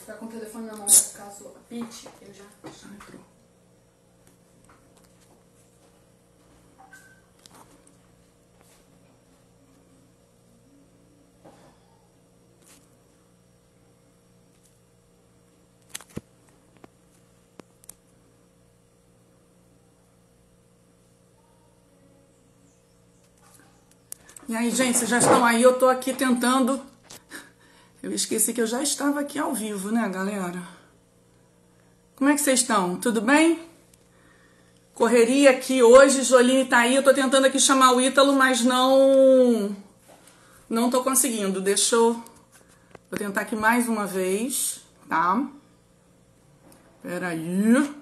ficar com o telefone na mão caso apite, eu já. já entrou. E aí, gente, vocês já estão aí? Eu tô aqui tentando. Eu esqueci que eu já estava aqui ao vivo, né, galera? Como é que vocês estão? Tudo bem? Correria aqui hoje, Joline tá aí. Eu tô tentando aqui chamar o Ítalo, mas não. Não tô conseguindo. Deixa eu. Vou tentar aqui mais uma vez, tá? Peraí. aí.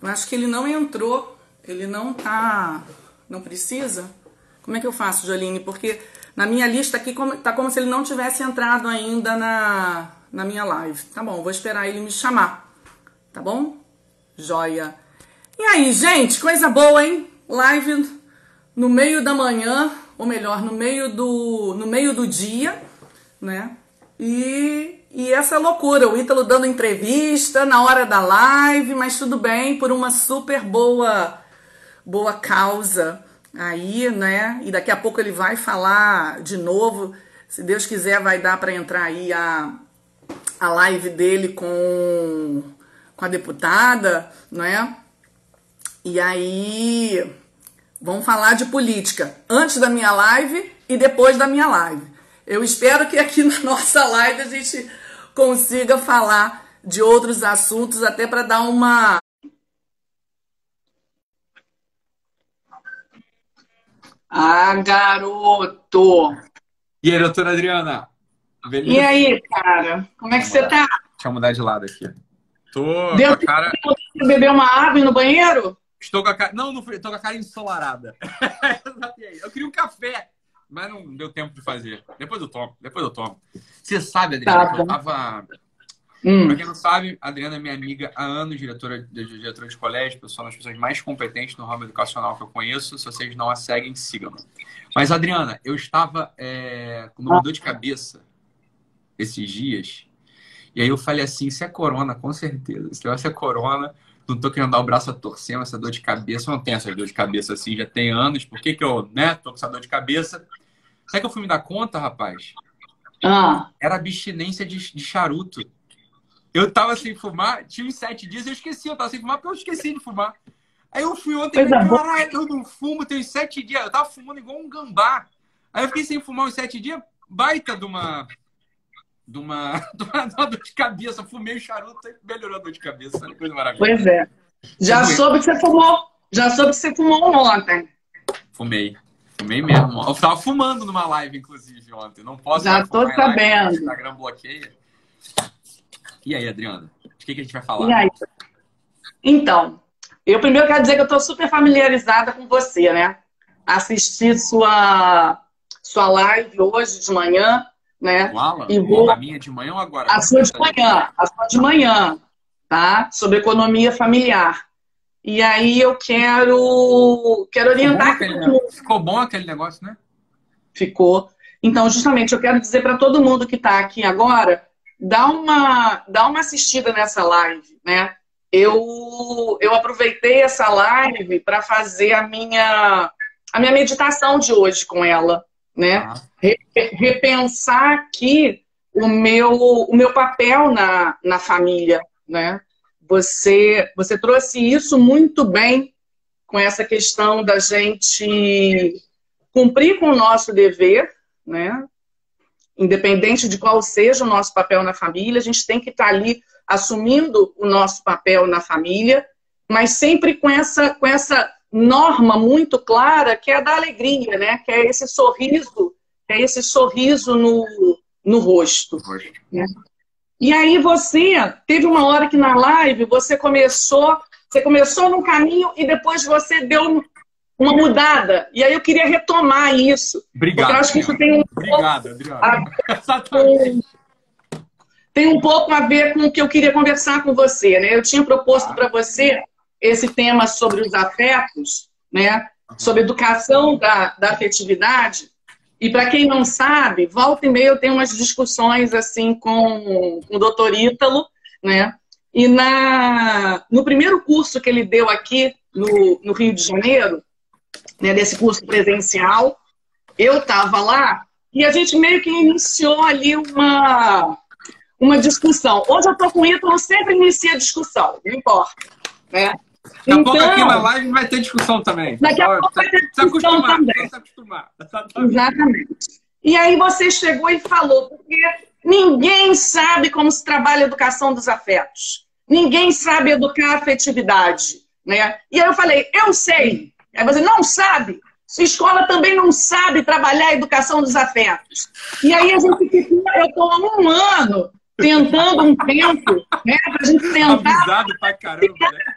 Eu acho que ele não entrou. Ele não tá. Não precisa? Como é que eu faço, Joline? Porque na minha lista aqui tá como se ele não tivesse entrado ainda na, na minha live. Tá bom, vou esperar ele me chamar. Tá bom? Joia. E aí, gente, coisa boa, hein? Live no meio da manhã, ou melhor, no meio do, no meio do dia, né? E, e essa loucura, o Ítalo dando entrevista na hora da live, mas tudo bem, por uma super boa, boa causa aí, né? E daqui a pouco ele vai falar de novo. Se Deus quiser, vai dar para entrar aí a, a live dele com, com a deputada, né? E aí Vamos falar de política antes da minha live e depois da minha live. Eu espero que aqui na nossa live a gente consiga falar de outros assuntos, até para dar uma. Ah, garoto! E aí, doutora Adriana? Beleza? E aí, cara? Como é que você tá? Deixa eu mudar de lado aqui. Tô Deu com a cara. Você beber uma água no banheiro? Estou com a cara. Não, não estou com a cara ensolarada. eu queria um café, mas não deu tempo de fazer. Depois eu tomo, depois eu tomo. Você sabe, Adriana, tá, eu tava. Hum. Pra quem não sabe, a Adriana é minha amiga há anos, diretora, diretora de colégio, pessoa das pessoas mais competentes no ramo educacional que eu conheço. Se vocês não a seguem, sigam. Mas, Adriana, eu estava é, com uma dor de cabeça esses dias. E aí eu falei assim: isso é corona, com certeza. Se negócio é corona, não tô querendo dar o braço a torcer, mas essa dor de cabeça, eu não tenho essa dor de cabeça assim, já tem anos. Por que, que eu, né, tô com essa dor de cabeça? Sabe que eu fui me dar conta, rapaz? Ah. Era abstinência de, de charuto. Eu tava sem fumar, tinha uns sete dias, eu esqueci, eu tava sem fumar porque eu esqueci de fumar. Aí eu fui ontem, e caralho, eu não fumo, tem sete dias. Eu tava fumando igual um gambá. Aí eu fiquei sem fumar uns sete dias, baita de uma de uma, de uma, de uma dor de cabeça. Fumei o charuto e melhorou a dor de cabeça. Coisa maravilhosa. Pois é. Já soube que você fumou. Já soube que você fumou ontem. Fumei. Fumei mesmo. Eu tava fumando numa live, inclusive, ontem. Não posso Já tô sabendo. O Instagram bloqueia. E aí, Adriana? De que, que a gente vai falar? E aí? Então, eu primeiro quero dizer que eu estou super familiarizada com você, né? Assisti sua, sua live hoje de manhã né? e vou... A minha de manhã ou agora? A sua de manhã, a sua de manhã, tá? Sobre economia familiar. E aí eu quero, quero orientar. Ficou bom, aquele, ficou bom aquele negócio, né? Ficou. Então, justamente, eu quero dizer para todo mundo que está aqui agora, dá uma, dá uma assistida nessa live, né? Eu, eu aproveitei essa live para fazer a minha, a minha meditação de hoje com ela, né? Ah repensar aqui o meu, o meu papel na, na família, né? Você, você trouxe isso muito bem com essa questão da gente cumprir com o nosso dever, né? Independente de qual seja o nosso papel na família, a gente tem que estar ali assumindo o nosso papel na família, mas sempre com essa, com essa norma muito clara que é a da alegria, né? Que é esse sorriso é esse sorriso no, no rosto. Né? E aí você teve uma hora que na live você começou, você começou num caminho e depois você deu uma mudada. E aí eu queria retomar isso. Obrigado. Porque eu acho que isso tem um. Obrigado. Tem, tem um pouco a ver com o que eu queria conversar com você, né? Eu tinha proposto para você esse tema sobre os afetos, né? Sobre educação da, da afetividade. E para quem não sabe, volta e meia eu tenho umas discussões assim com, com o doutor Ítalo, né? E na, no primeiro curso que ele deu aqui no, no Rio de Janeiro, né, desse curso presencial, eu estava lá e a gente meio que iniciou ali uma, uma discussão. Hoje eu estou com o Ítalo, sempre inicia discussão, não importa. Né? Daqui a então, pouco aqui na live vai ter discussão também. Daqui a pouco vai ter discussão também. Exatamente. E aí você chegou e falou, porque ninguém sabe como se trabalha a educação dos afetos. Ninguém sabe educar a afetividade. Né? E aí eu falei, eu sei. Aí você não sabe. Sua escola também não sabe trabalhar a educação dos afetos. E aí a gente ficou, eu estou há um ano tentando um tempo, né, para a gente tentar. Avisado pra caramba, né?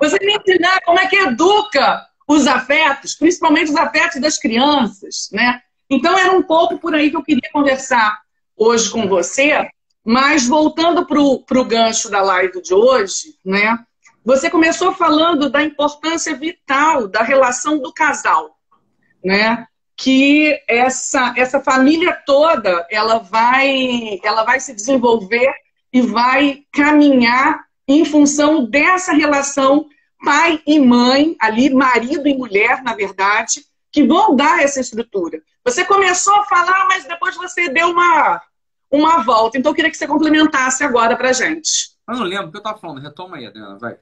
Você me ensinar como é que educa os afetos, principalmente os afetos das crianças, né? Então era um pouco por aí que eu queria conversar hoje com você, mas voltando para o gancho da live de hoje, né? Você começou falando da importância vital da relação do casal, né? Que essa, essa família toda ela vai, ela vai se desenvolver e vai caminhar em função dessa relação pai e mãe, ali marido e mulher, na verdade, que vão dar essa estrutura. Você começou a falar, mas depois você deu uma, uma volta. Então eu queria que você complementasse agora pra gente. Eu não lembro o que eu estava falando. Retoma aí, Adriana, vai.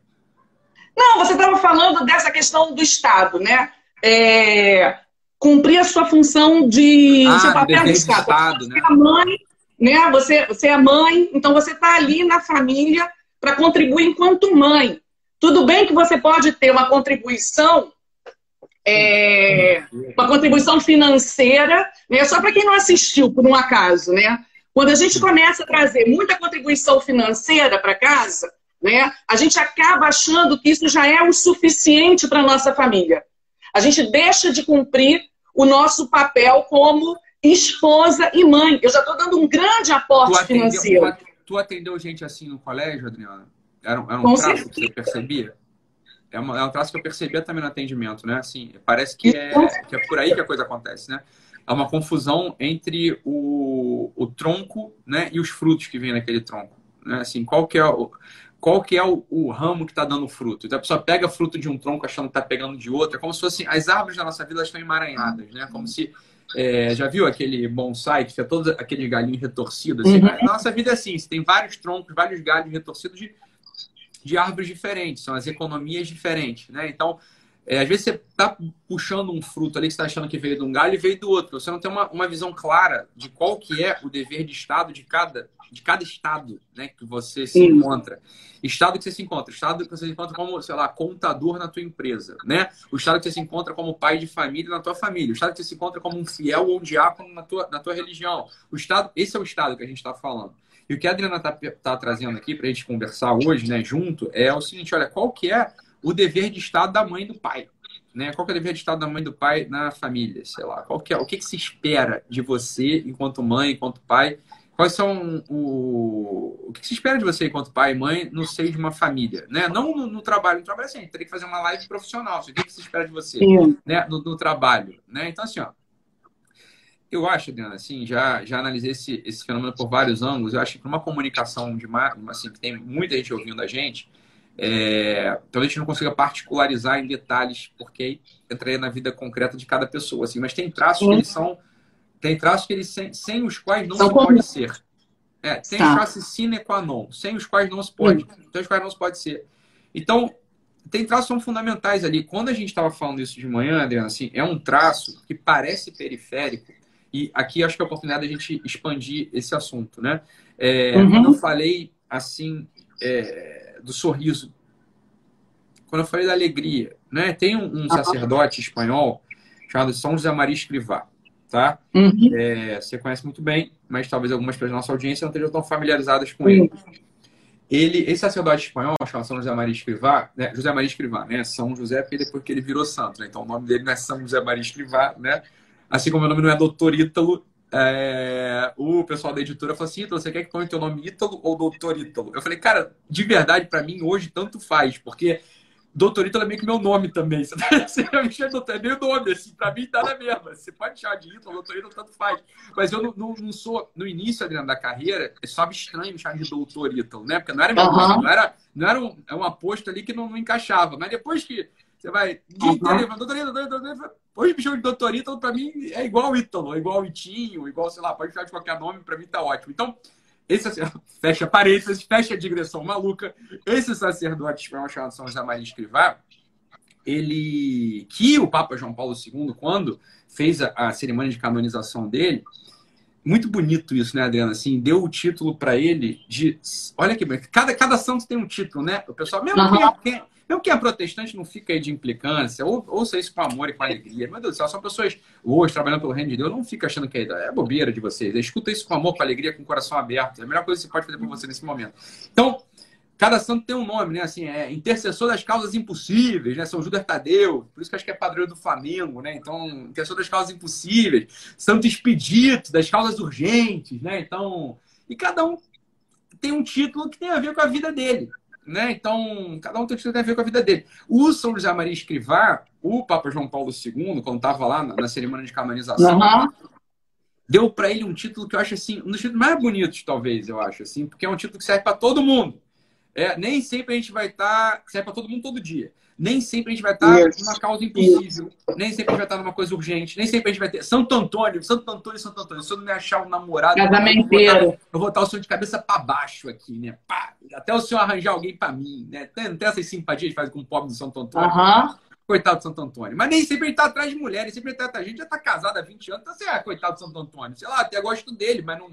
Não, você estava falando dessa questão do Estado, né? É, cumprir a sua função de ah, seu papel de Estado. Estado você né? é mãe, né? Você, você é mãe, então você está ali na família para contribuir enquanto mãe. Tudo bem que você pode ter uma contribuição, é, uma contribuição financeira, né? Só para quem não assistiu por um acaso, né? Quando a gente começa a trazer muita contribuição financeira para casa, né? A gente acaba achando que isso já é o suficiente para nossa família. A gente deixa de cumprir o nosso papel como esposa e mãe. Eu já estou dando um grande aporte atendeu, financeiro. Tu atendeu gente assim no colégio, Adriana? Era, era um Com traço certeza. que você percebia? É, uma, é, um traço que eu percebia também no atendimento, né? Assim, parece que é, que é por aí que a coisa acontece, né? É uma confusão entre o, o tronco né, e os frutos que vêm naquele tronco. Né? Assim, qual que é o, qual que é o, o ramo que está dando fruto. Então a pessoa pega fruto de um tronco achando que está pegando de outro. É como se fossem as árvores da nossa vida estão emaranhadas, né? Como se é, já viu aquele bonsai que tinha todos aqueles galinhos retorcidos? Assim? Uhum. Nossa vida é assim, você tem vários troncos, vários galhos retorcidos de, de árvores diferentes, são as economias diferentes, né? Então, é, às vezes você está puxando um fruto ali que você está achando que veio de um galho e veio do outro. Você não tem uma, uma visão clara de qual que é o dever de Estado de cada, de cada Estado né, que você se Sim. encontra. Estado que você se encontra. Estado que você se encontra como, sei lá, contador na tua empresa. Né? O Estado que você se encontra como pai de família na tua família. O Estado que você se encontra como um fiel ou um diácono na tua, na tua religião. O Estado, esse é o Estado que a gente está falando. E o que a Adriana está tá trazendo aqui para a gente conversar hoje, né, junto, é o seguinte: olha, qual que é o dever de Estado da mãe e do pai. Né? Qual que é o dever de Estado da mãe e do pai na família? Sei lá. Qual que é, o que, que se espera de você enquanto mãe, enquanto pai? Quais são o, o que se espera de você enquanto pai e mãe no seio de uma família, né? Não no, no trabalho, no trabalho assim, teria que fazer uma live profissional. O que, que se espera de você, né? No, no, trabalho, né? Então assim, ó, eu acho, Adriana, assim, já já analisei esse, esse fenômeno por vários ângulos. Eu acho que para uma comunicação de uma, assim que tem muita gente ouvindo a gente, é, talvez a gente não consiga particularizar em detalhes, porque entraria na vida concreta de cada pessoa, assim, mas tem traços que eles são. Tem traços que eles sem, sem os quais não São se como... pode ser. É, tem tá. traços sine qua non, sem os quais não se pode. Hum. Sem os quais não se pode ser. Então, tem traços são fundamentais ali. Quando a gente estava falando isso de manhã, Adriana, assim, é um traço que parece periférico, e aqui acho que é a oportunidade de a gente expandir esse assunto, né? É, uhum. Quando eu falei, assim, é, do sorriso. Quando eu falei da alegria, né? Tem um, um sacerdote espanhol chamado São José Maria Escrivá, tá? Uhum. É, você conhece muito bem, mas talvez algumas pessoas da nossa audiência não estejam tão familiarizadas com ele. Ele, esse sacerdote espanhol, chamado São José Maria Escrivá, né? José Maria Escrivá, né? São José porque depois que ele virou santo, né? Então o nome dele não é São José Maria Escrivá, né? Assim como o meu nome não é Doutor Ítalo, é, o pessoal da editora falou assim: Ítalo, você quer que ponha o teu nome Ítalo ou Doutor Ítalo? Eu falei, cara, de verdade, para mim, hoje tanto faz, porque Doutor Ítalo é meio que meu nome também. Você me chama doutor, é meio nome, assim, pra mim tá na mesma. Você pode chamar de Ítalo, Doutor Ítalo, tanto faz. Mas eu não, não, não sou, no início, Adriano, da carreira, é só estranho me chamar de Doutor Ítalo, né? Porque não era meu uhum. nome, não era, não era um, é um aposto ali que não, não encaixava. Mas depois que você vai. Uhum. Doutor Ítalo, Doutor Ítalo, hoje me chama de Doutor Ítalo, pra mim é igual Ítalo, é igual Itinho, igual, sei lá, pode chamar de qualquer nome, pra mim tá ótimo. Então, esse fecha parênteses, fecha a digressão maluca. Esse sacerdote espanhol chamado São José Maria Escrivá, ele que o Papa João Paulo II, quando fez a, a cerimônia de canonização dele, muito bonito isso, né, Adriana? Assim, deu o título para ele de. Olha que cada, cada santo tem um título, né? O pessoal, mesmo, uhum. quem, quem é protestante, não fica aí de implicância, ou, ouça isso com amor e com alegria. Meu Deus do céu, são pessoas hoje trabalhando pelo reino de Deus, não fica achando que é, é bobeira de vocês. Escuta isso com amor, com alegria, com o coração aberto. É a melhor coisa que você pode fazer por você nesse momento. Então, cada santo tem um nome, né? Assim, é intercessor das causas impossíveis, né? São Judas Tadeu, por isso que acho que é padroeiro do Flamengo, né? Então, intercessor das causas impossíveis, Santo Expedito, das causas urgentes, né? Então, e cada um tem um título que tem a ver com a vida dele, né? Então, cada um tem título que tem a ver com a vida dele. O São José Maria Escrivá, o Papa João Paulo II, quando estava lá na, cerimônia de canonização, uhum. deu para ele um título que eu acho assim, um dos títulos mais bonitos, talvez, eu acho assim, porque é um título que serve para todo mundo. É, nem sempre a gente vai estar. Tá, serve para todo mundo todo dia. Nem sempre a gente vai estar tá numa causa impossível. Nem sempre a gente vai estar tá numa coisa urgente. Nem sempre a gente vai ter. Santo Antônio, Santo Antônio, Santo Antônio. Se eu não me achar um namorado. Casamenteiro. Eu vou estar o senhor de cabeça para baixo aqui, né? Pá, até o senhor arranjar alguém para mim, né? Tem, tem essas simpatias que faz com o pobre do Santo Antônio. Uhum. Coitado do Santo Antônio. Mas nem sempre ele está atrás de mulheres, sempre ele tá atrás. A gente já está casado há 20 anos, então você é coitado do Santo Antônio. Sei lá, até gosto dele, mas não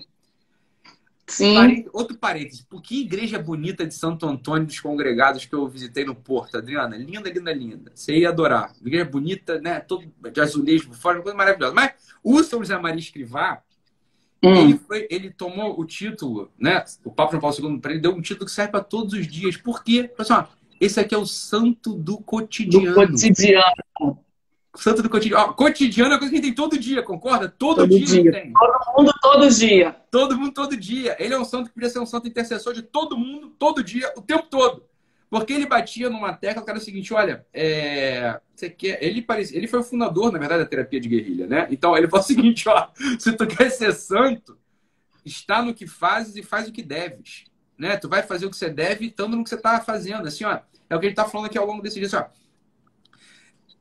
Sim. Outro parênteses. Por que igreja bonita de Santo Antônio dos Congregados que eu visitei no Porto, Adriana? Linda, linda, linda. Você ia adorar. Igreja bonita, né? Todo de azulejo por fora, uma coisa maravilhosa. Mas o São José Maria Escrivá, hum. ele, foi, ele tomou o título, né? O Papa João Paulo II, para ele, deu um título que serve para todos os dias. Por quê? Pessoal, esse aqui é o santo do cotidiano. Do cotidiano. Santo do cotidiano. Ó, cotidiano é coisa que a gente tem todo dia, concorda? Todo, todo dia, dia. tem. Todo mundo, todo dia. Todo mundo, todo dia. Ele é um santo que podia ser um santo intercessor de todo mundo, todo dia, o tempo todo. Porque ele batia numa tecla que era o seguinte: olha, é... você quer. Ele, parece... ele foi o fundador, na verdade, da terapia de guerrilha, né? Então ele falou o seguinte: ó, se tu quer ser santo, está no que fazes e faz o que deves. Né? Tu vai fazer o que você deve estando no que você está fazendo. Assim, ó, é o que ele está falando aqui ao longo desse dia. Assim, ó,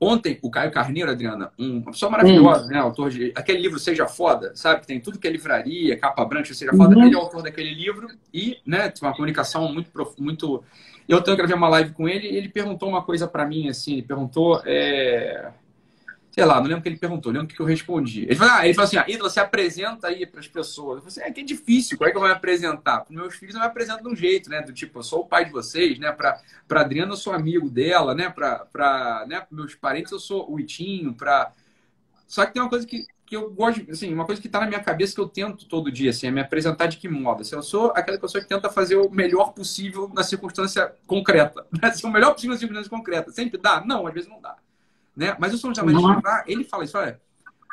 Ontem, o Caio Carneiro, Adriana, um, uma pessoa maravilhosa, hum. né? Autor de aquele livro Seja Foda, sabe? Que tem tudo que é livraria, capa branca, Seja Foda. Uhum. Ele é o autor daquele livro e, né, tem uma comunicação muito. muito... Eu tenho gravei uma live com ele e ele perguntou uma coisa para mim, assim. Ele perguntou. É sei lá, não lembro o que ele perguntou, lembro o que eu respondi. Ele falou, ah, ele falou assim, ah, Ídolo, você apresenta aí para as pessoas. Eu falei assim, é que é difícil, como é que eu vou me apresentar? Para meus filhos eu me apresento de um jeito, né? Do tipo, eu sou o pai de vocês, né? Para Adriana eu sou amigo dela, né? Para né? meus parentes eu sou o Itinho, para... Só que tem uma coisa que, que eu gosto, assim, uma coisa que está na minha cabeça que eu tento todo dia, assim, é me apresentar de que modo? Assim, eu sou aquela pessoa que tenta fazer o melhor possível na circunstância concreta. Né? Assim, o melhor possível na circunstância concreta. Sempre dá? Não, às vezes não dá. Né? Mas o São José Maria ele fala isso, olha,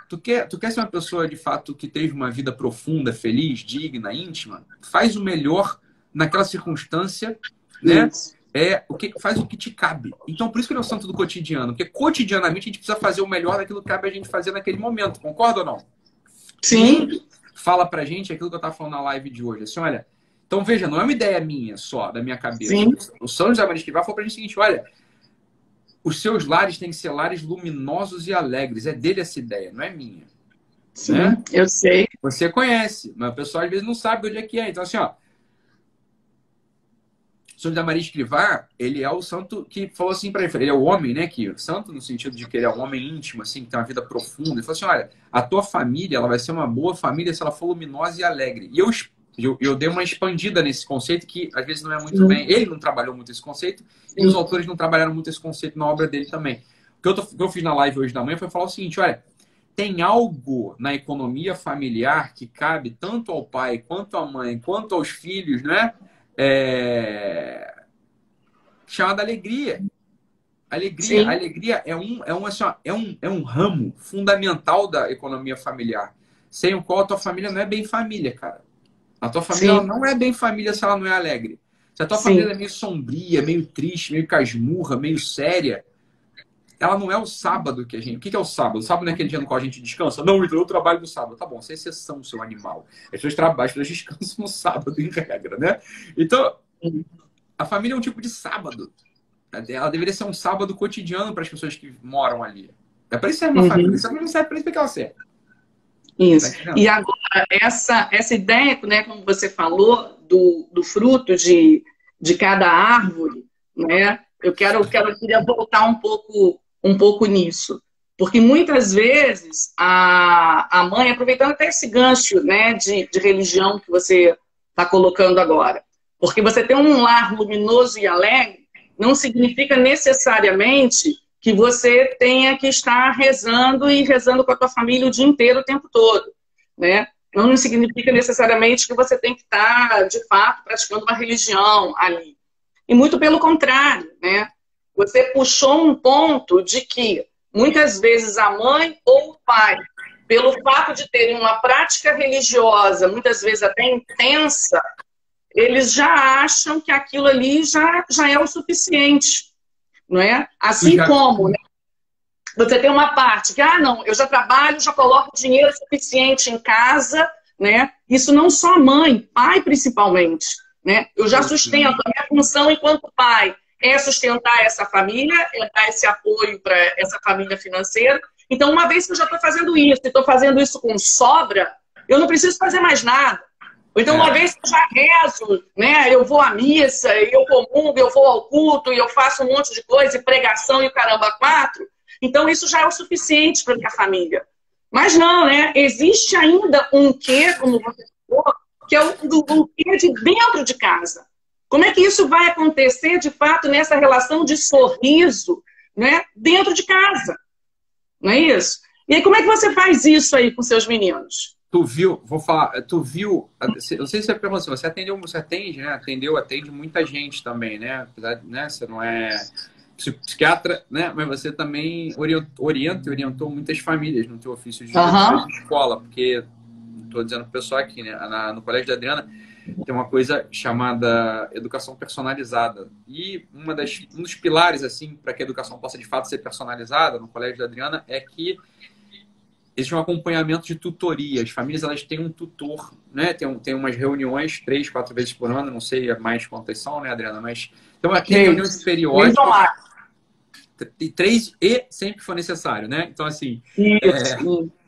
tu quer, tu quer ser uma pessoa, de fato, que teve uma vida profunda, feliz, digna, íntima? Faz o melhor naquela circunstância, né? É o que faz o que te cabe. Então, por isso que ele é o santo do cotidiano, porque cotidianamente a gente precisa fazer o melhor daquilo que cabe a gente fazer naquele momento. Concorda ou não? Sim. fala pra gente aquilo que eu tava falando na live de hoje. Assim, olha, então veja, não é uma ideia minha só, da minha cabeça. Sim. O São José Maria Esquivar falou pra gente o seguinte: olha, os seus lares têm que ser lares luminosos e alegres. É dele essa ideia, não é minha. Sim, né? eu sei. Você conhece, mas o pessoal às vezes não sabe onde é que é. Então, assim, ó. São da Maria Escrivá, ele é o santo que falou assim para ele, ele é o homem, né, que santo no sentido de que ele é um homem íntimo, assim, que tem uma vida profunda. Ele falou assim, olha, a tua família, ela vai ser uma boa família se ela for luminosa e alegre. E eu eu, eu dei uma expandida nesse conceito que às vezes não é muito bem. Ele não trabalhou muito esse conceito e os autores não trabalharam muito esse conceito na obra dele também. O que eu, tô, que eu fiz na live hoje da manhã foi falar o seguinte: olha, tem algo na economia familiar que cabe tanto ao pai, quanto à mãe, quanto aos filhos, né? É... Chamada alegria. Alegria, alegria é um, é, um, assim, é, um, é um ramo fundamental da economia familiar. sem o qual a tua família não é bem família, cara. A tua família não é bem família se ela não é alegre. Se a tua Sim. família é meio sombria, meio triste, meio casmurra, meio séria, ela não é o sábado que a gente. O que é o sábado? O sábado não é aquele dia no qual a gente descansa? Não, então eu trabalho no sábado. Tá bom, você é exceção, seu animal. As pessoas trabalham, as pessoas descansam no sábado, em regra, né? Então, a família é um tipo de sábado. Ela deveria ser um sábado cotidiano para as pessoas que moram ali. É para isso ser uma uhum. família. Família não serve para isso que ela serve. Isso. E agora, essa, essa ideia, né, como você falou, do, do fruto de, de cada árvore, né? Eu quero, quero eu queria voltar um pouco um pouco nisso. Porque muitas vezes a, a mãe, aproveitando até esse gancho né, de, de religião que você está colocando agora, porque você tem um lar luminoso e alegre, não significa necessariamente que você tenha que estar rezando e rezando com a tua família o dia inteiro, o tempo todo, né? Não significa necessariamente que você tem que estar, de fato, praticando uma religião ali. E muito pelo contrário, né? Você puxou um ponto de que muitas vezes a mãe ou o pai, pelo fato de terem uma prática religiosa, muitas vezes até intensa, eles já acham que aquilo ali já, já é o suficiente, não é? Assim já... como né? você tem uma parte que, ah, não, eu já trabalho, já coloco dinheiro suficiente em casa, né? Isso não só mãe, pai principalmente, né? Eu já sustento a minha função enquanto pai é sustentar essa família, é dar esse apoio para essa família financeira. Então, uma vez que eu já estou fazendo isso, e estou fazendo isso com sobra, eu não preciso fazer mais nada. Então, uma é. vez que eu já rezo, né, eu vou à missa, eu comungo, eu vou ao culto, e eu faço um monte de coisa, e pregação e o caramba quatro, então isso já é o suficiente para minha família. Mas não, né? Existe ainda um quê, como você falou, que é o do, um quê de dentro de casa. Como é que isso vai acontecer, de fato, nessa relação de sorriso né, dentro de casa? Não é isso? E aí, como é que você faz isso aí com seus meninos? Tu viu, vou falar, tu viu, não sei se você perguntou, você atendeu, você atende, né? Atendeu, atende muita gente também, né? Apesar de, né, você não é psiquiatra, né? Mas você também orienta e orientou muitas famílias no teu ofício de, uhum. de escola, porque estou dizendo para o pessoal aqui, né? Na, no colégio da Adriana, tem uma coisa chamada educação personalizada. E uma das, um dos pilares, assim, para que a educação possa de fato ser personalizada no Colégio da Adriana é que existe um acompanhamento de tutoria. As famílias elas têm um tutor, né? Tem, tem umas reuniões três, quatro vezes por ano, não sei mais quantas são, né, Adriana? Mas tem uma reunião periódica. E três e sempre for necessário, né? Então, assim. Isso. É,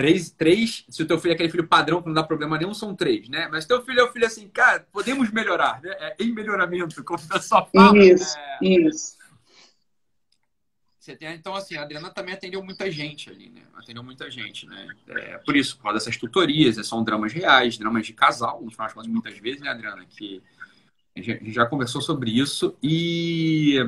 Três, três, se o teu filho é aquele filho padrão que não dá problema nenhum, são três, né? Mas teu filho é o filho assim, cara, podemos melhorar, né? É em melhoramento, como o pessoal fala. Isso, é... isso. Você tem, então, assim, a Adriana também atendeu muita gente ali, né? Atendeu muita gente, né? É, por isso, por causa dessas tutorias, são dramas reais, dramas de casal, no final das contas, muitas vezes, né, Adriana? Que a gente já conversou sobre isso e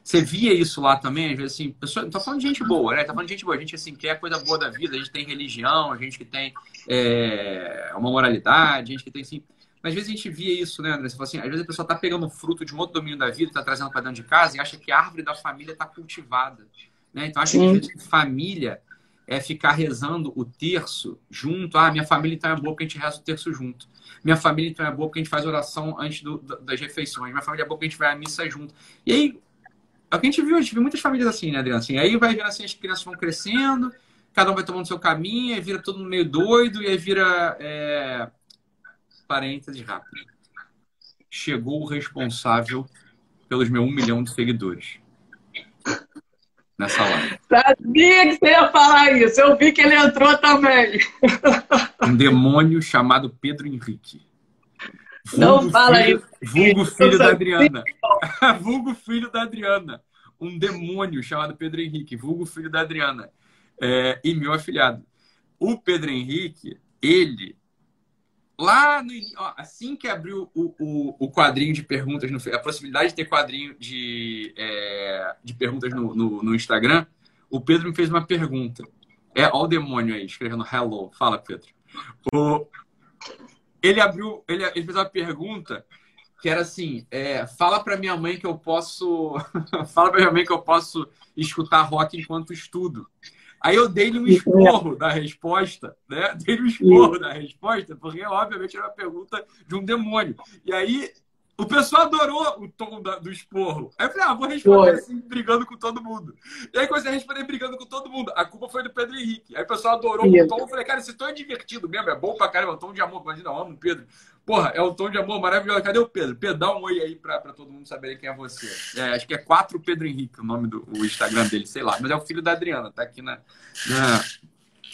você via isso lá também, às vezes assim, pessoa, tá falando de gente boa, né? Tá falando de gente boa, a gente assim quer coisa boa da vida, a gente tem religião, a gente que tem é, uma moralidade, a gente que tem assim. Mas às vezes a gente via isso, né, André? Você fala assim, às vezes a pessoa tá pegando fruto de um outro domínio da vida, tá trazendo para dentro de casa e acha que a árvore da família tá cultivada. Né? Então acha Sim. que família é ficar rezando o terço junto. Ah, minha família então é boa porque a gente reza o terço junto. Minha família então é boa porque a gente faz oração antes do, das refeições. Minha família é boa porque a gente vai à missa junto. E aí é o que a gente viu, a gente viu muitas famílias assim, né, Adriano? Assim, aí vai vendo assim, as crianças vão crescendo, cada um vai tomando seu caminho, aí vira todo mundo meio doido, e aí vira. É... Parênteses rápido. Chegou o responsável pelos meus um milhão de seguidores. Nessa live. Sabia que você ia falar isso. Eu vi que ele entrou também. Um demônio chamado Pedro Henrique. Vulgo Não fala filho, isso. Vulgo filho da Adriana. vulgo filho da Adriana. Um demônio chamado Pedro Henrique. Vulgo filho da Adriana. É, e meu afilhado. O Pedro Henrique, ele. Lá no, ó, assim que abriu o, o, o, quadrinho de perguntas, no, a possibilidade de ter quadrinho de, é, de perguntas no, no, no Instagram, o Pedro me fez uma pergunta. É, ó o demônio aí, escrevendo hello. Fala, Pedro. O, ele abriu, ele, ele fez uma pergunta que era assim: é, fala para minha mãe que eu posso, fala para minha mãe que eu posso escutar rock enquanto estudo. Aí eu dei-lhe um esporro da resposta, né? Dei-lhe um esporro da resposta, porque obviamente era uma pergunta de um demônio. E aí o pessoal adorou o tom da, do esporro. Aí eu falei, ah, vou responder assim, brigando com todo mundo. E aí comecei a responder brigando com todo mundo. A culpa foi do Pedro Henrique. Aí o pessoal adorou Isso. o tom. Eu falei, cara, esse tom é divertido mesmo, é bom pra caramba, é um tom de amor. Imagina, eu amo o Pedro. Porra, é um tom de amor maravilhoso. Cadê o Pedro? Pedro, dá um oi aí pra, pra todo mundo saber quem é você. É, acho que é 4 Pedro Henrique o nome do o Instagram dele, sei lá. Mas é o filho da Adriana, tá aqui na, na,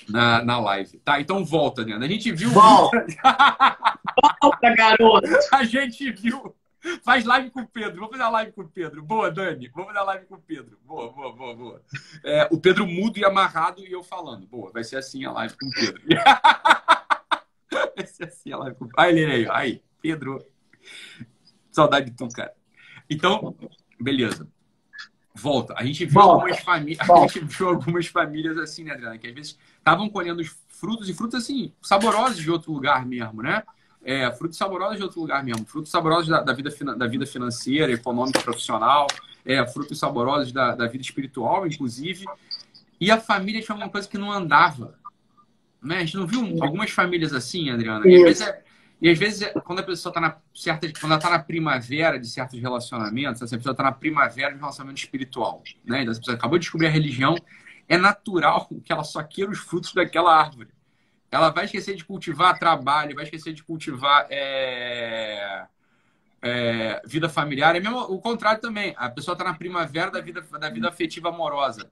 na, na live. Tá, então volta, Adriana. A gente viu. Volta, volta garoto. A gente viu Faz live com o Pedro. Vamos fazer a live com o Pedro. Boa, Dani. Vamos fazer a live com o Pedro. Boa, boa, boa, boa. É, o Pedro mudo e amarrado e eu falando. Boa, vai ser assim a live com o Pedro. assim a live com o Pedro. Aí, Pedro. Saudade de tu, cara. Então, beleza. Volta. A gente viu Volta. algumas famílias. A gente viu algumas famílias assim, né, Adriana? Que às vezes estavam colhendo os frutos e frutos assim, saborosos de outro lugar mesmo, né? é, frutos saborosos de outro lugar mesmo, frutos saborosos da, da, vida, da vida financeira, econômica, profissional, é, frutos saborosos da, da vida espiritual, inclusive. E a família tinha uma coisa que não andava. Né? A gente não viu algumas famílias assim, Adriana? E às vezes, é, e às vezes é, quando a pessoa está na certa, quando ela está na primavera de certos relacionamentos, essa pessoa está na primavera de um relacionamento espiritual, né? Então, pessoa acabou de descobrir a religião, é natural que ela só queira os frutos daquela árvore ela vai esquecer de cultivar trabalho, vai esquecer de cultivar é, é, vida familiar. É mesmo o contrário também. A pessoa está na primavera da vida, da vida afetiva amorosa.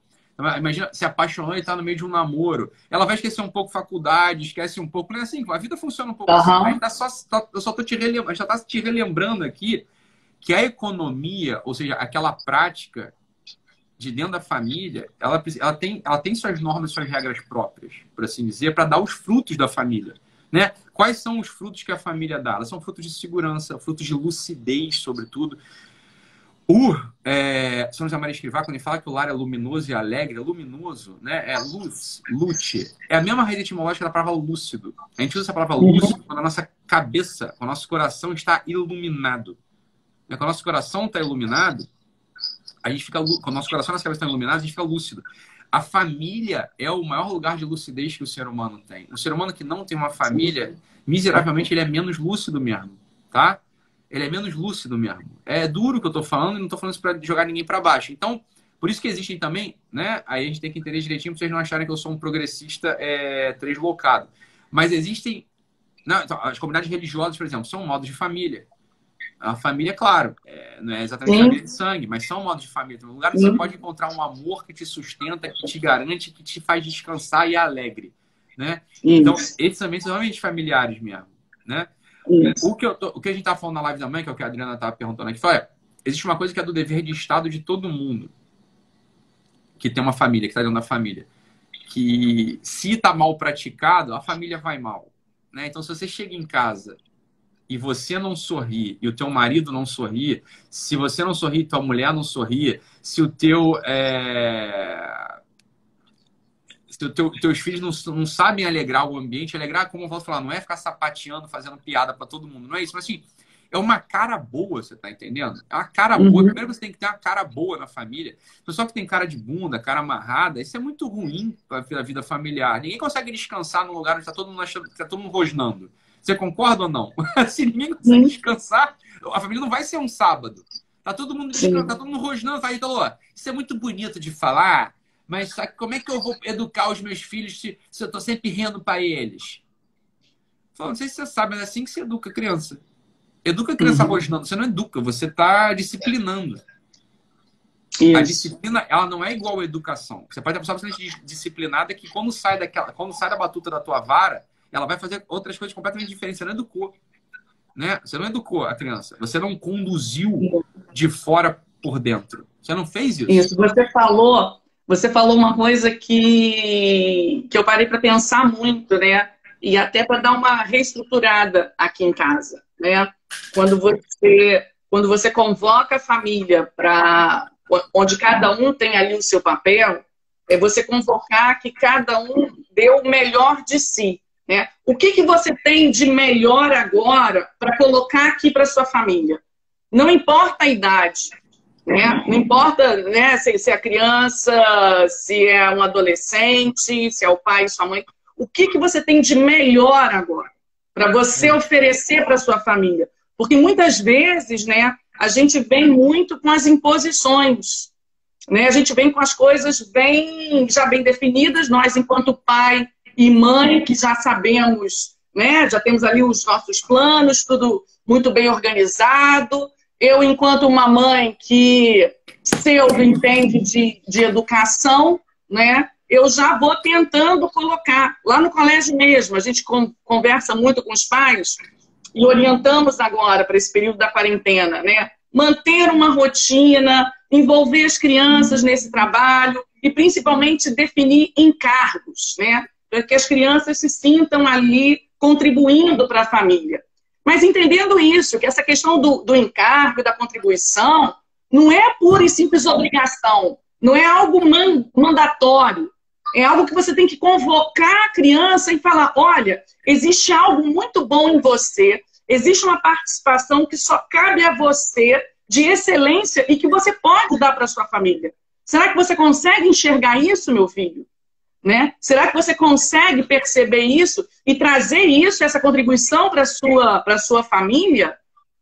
Imagina, se apaixonou e está no meio de um namoro. Ela vai esquecer um pouco faculdade, esquece um pouco. Não é assim, a vida funciona um pouco uhum. assim. Tá só, tá, eu só estou te relembrando, gente está te relembrando aqui que a economia, ou seja, aquela prática de dentro da família, ela, ela, tem, ela tem suas normas, suas regras próprias, por assim dizer, para dar os frutos da família. Né? Quais são os frutos que a família dá? Elas são frutos de segurança, frutos de lucidez, sobretudo. O é, São José Maria Escrivá, quando ele fala que o lar é luminoso e alegre, é luminoso, né? é luz, lute. É a mesma raiz etimológica da palavra lúcido. A gente usa essa palavra lúcido quando a nossa cabeça, o nosso coração está iluminado. Quando o nosso coração está iluminado, a gente fica, quando o nosso coração e nossa cabeça estão iluminados, a gente fica lúcido. A família é o maior lugar de lucidez que o ser humano tem. O ser humano que não tem uma família, miseravelmente, ele é menos lúcido mesmo, tá? Ele é menos lúcido mesmo. É duro o que eu tô falando e não tô falando isso para jogar ninguém para baixo. Então, por isso que existem também, né? Aí a gente tem que entender direitinho para vocês não acharem que eu sou um progressista é, translocado. Mas existem. Não, então, as comunidades religiosas, por exemplo, são modos de família. A família, claro, é, não é exatamente Sim. família de sangue, mas são modos de família. Um lugar que você pode encontrar um amor que te sustenta, que te garante, que te faz descansar e é alegre. Né? Então, esses também são realmente familiares mesmo. Né? O que, tô, o que a gente está falando na live da mãe, que é o que a Adriana estava perguntando aqui, foi: é, existe uma coisa que é do dever de Estado de todo mundo que tem uma família, que está dentro da família. Que se está mal praticado, a família vai mal. Né? Então, se você chega em casa e você não sorri e o teu marido não sorri, se você não sorri, tua mulher não sorri, se o teu é... teu, teus filhos não, não sabem alegrar o ambiente, alegrar, como eu vou falar, não é ficar sapateando, fazendo piada para todo mundo, não é isso, mas assim, é uma cara boa, você tá entendendo? É uma cara uhum. boa. Primeiro você tem que ter uma cara boa na família. Pessoal que tem cara de bunda, cara amarrada, isso é muito ruim para a vida familiar. Ninguém consegue descansar num lugar onde está todo mundo achando, tá todo mundo rosnando. Você concorda ou não? Se ninguém consegue descansar, a família não vai ser um sábado. Tá todo mundo descansando, tá todo mundo rosnando. Fala, então, isso é muito bonito de falar, mas como é que eu vou educar os meus filhos se, se eu tô sempre rindo para eles? Fala, não sei se você sabe, mas é assim que se educa a criança. Educa a criança uhum. rosnando. Você não educa, você está disciplinando. Isso. A disciplina, ela não é igual à educação. Você pode ter uma pessoa disciplinada que quando sai daquela, quando sai da batuta da tua vara, ela vai fazer outras coisas completamente diferentes. Você não educou. Né? Você não educou a criança. Você não conduziu de fora por dentro. Você não fez isso. Isso. Você falou, você falou uma coisa que, que eu parei para pensar muito, né? E até para dar uma reestruturada aqui em casa, né? Quando você quando você convoca a família para onde cada um tem ali o seu papel, é você convocar que cada um dê o melhor de si. Né? O que, que você tem de melhor agora para colocar aqui para sua família? Não importa a idade. Né? Não importa né, se, se é criança, se é um adolescente, se é o pai, sua mãe. O que, que você tem de melhor agora para você oferecer para sua família? Porque muitas vezes, né, a gente vem muito com as imposições. Né? A gente vem com as coisas bem, já bem definidas, nós, enquanto pai e mãe, que já sabemos, né? já temos ali os nossos planos, tudo muito bem organizado. Eu, enquanto uma mãe que pseudo entende de, de educação, né? eu já vou tentando colocar. Lá no colégio mesmo, a gente conversa muito com os pais e orientamos agora para esse período da quarentena, né? Manter uma rotina, envolver as crianças nesse trabalho e principalmente definir encargos, né? Para que as crianças se sintam ali contribuindo para a família. Mas entendendo isso, que essa questão do, do encargo e da contribuição não é pura e simples obrigação, não é algo mandatório, é algo que você tem que convocar a criança e falar: olha, existe algo muito bom em você, existe uma participação que só cabe a você de excelência e que você pode dar para sua família. Será que você consegue enxergar isso, meu filho? Né? Será que você consegue perceber isso e trazer isso, essa contribuição para sua para sua família,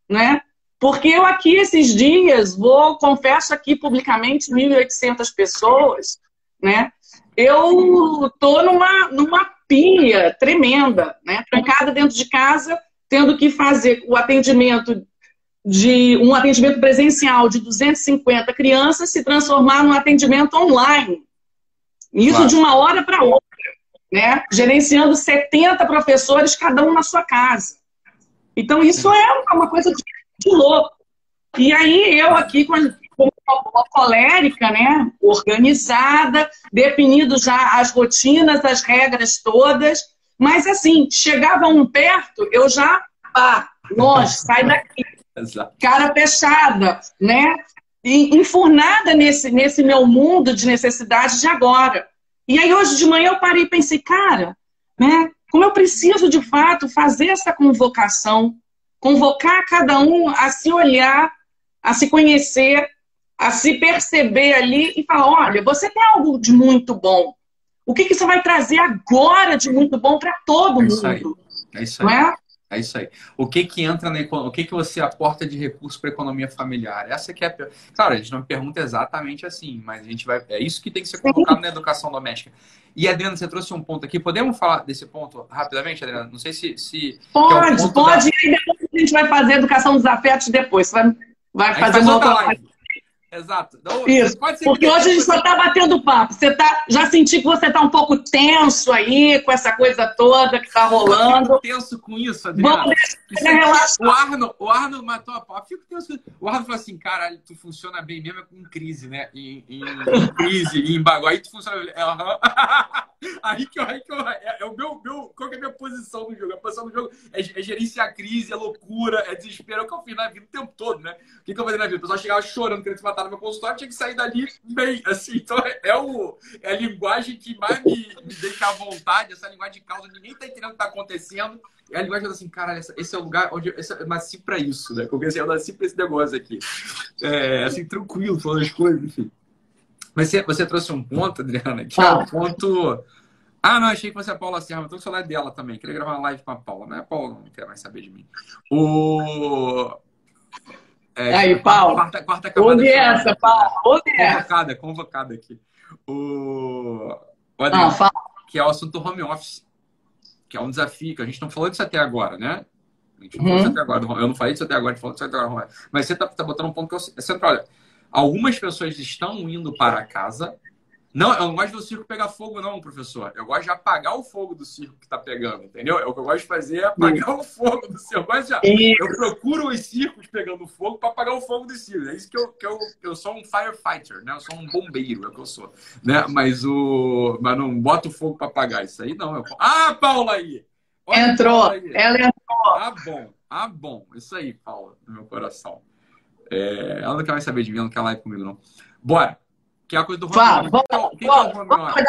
né? Porque eu aqui esses dias vou, confesso aqui publicamente, 1.800 pessoas, né? Eu tô numa numa pia tremenda, né? Trancada dentro de casa, tendo que fazer o atendimento de um atendimento presencial de 250 crianças se transformar num atendimento online. Isso claro. de uma hora para outra, né? Gerenciando 70 professores, cada um na sua casa. Então, isso é uma coisa de, de louco. E aí, eu aqui com uma colérica, né? Organizada, definido já as rotinas, as regras todas. Mas, assim, chegava um perto, eu já, pá, longe, sai daqui. Cara fechada, né? E enfurnada nesse, nesse meu mundo de necessidade de agora. E aí hoje de manhã eu parei e pensei, cara, né? Como eu preciso de fato fazer essa convocação, convocar cada um a se olhar, a se conhecer, a se perceber ali e falar, olha, você tem algo de muito bom. O que, que você vai trazer agora de muito bom para todo é mundo? É isso aí. Não é? É isso aí. O que que entra na o que que você aporta de recurso para a economia familiar? Essa que é a... Claro, a gente não pergunta exatamente assim, mas a gente vai é isso que tem que ser colocado na educação doméstica. E Adriana, você trouxe um ponto aqui. Podemos falar desse ponto rapidamente, Adriana? Não sei se, se pode, é pode. Da... E depois a gente vai fazer educação dos afetos depois. Vai, vai fazer uma outra live. Exato. Então, Isso. Porque hoje a gente só está batendo papo. Você tá, já senti que você está um pouco tenso aí com essa coisa toda que está rolando. Eu fico tenso com isso, Adriana. Vamos isso o, Arno, o Arno matou a pau. Fico tenso. O Arno falou assim, caralho, tu funciona bem mesmo em crise, né? Em, em, em crise, em bagulho. Aí tu funciona bem. Uhum. aí que eu, aí que eu, é, é, o meu, meu, qual que é a minha posição no jogo? A posição no jogo é, é gerenciar a crise, é loucura, é desespero. É o que eu fiz na vida o tempo todo, né? O que, que eu fazia na vida? O pessoal chegava chorando, querendo se matar no meu consultório, tinha que sair dali bem, assim. Então é, o, é a linguagem que mais me, me deixa à vontade, essa linguagem de causa, ninguém tá entendendo o que tá acontecendo. É a linguagem assim, cara, esse é o lugar onde esse, eu nasci pra isso, né? Porque assim, eu nasci pra esse negócio aqui. É, assim, tranquilo, falando as coisas, enfim. Mas você, você trouxe um ponto, Adriana, que ah. é um ponto. Ah, não, achei que fosse a Paula Serra, mas tô com o celular dela também. Queria gravar uma live com a Paula, né? A Paula não quer mais saber de mim. O. É, aí, Paulo. Quarta, quarta camada. Onde é essa, Paulo? Onde é Convocada, convocada aqui. O. o Adriano, ah, que é o assunto home office. Que é um desafio, que a gente não falou disso até agora, né? A gente não uhum. falou disso até agora. Eu não falei disso até agora, a gente falou disso até agora. Mas você tá, tá botando um ponto que é central. Olha, algumas pessoas estão indo para casa não, eu não gosto do circo pegar fogo, não, professor. Eu gosto de apagar o fogo do circo que está pegando, entendeu? É o que eu gosto de fazer é apagar o fogo do circo. Eu, de... eu procuro os circos pegando fogo para apagar o fogo do circo. É isso que eu, que eu, eu sou um firefighter, né? Eu sou um bombeiro, é o que eu sou. Né? Mas, o... Mas não boto fogo para apagar. Isso aí não. Eu... Ah, Paula aí! Olha entrou. Paula aí. Ela entrou. Ah, bom. Ah, bom. Isso aí, Paula, no meu coração. É... Ela não quer mais saber de mim, ela não quer live comigo, não. Bora! Que é a coisa do home Fala, office. Vamos, o que, vamos, é o home office?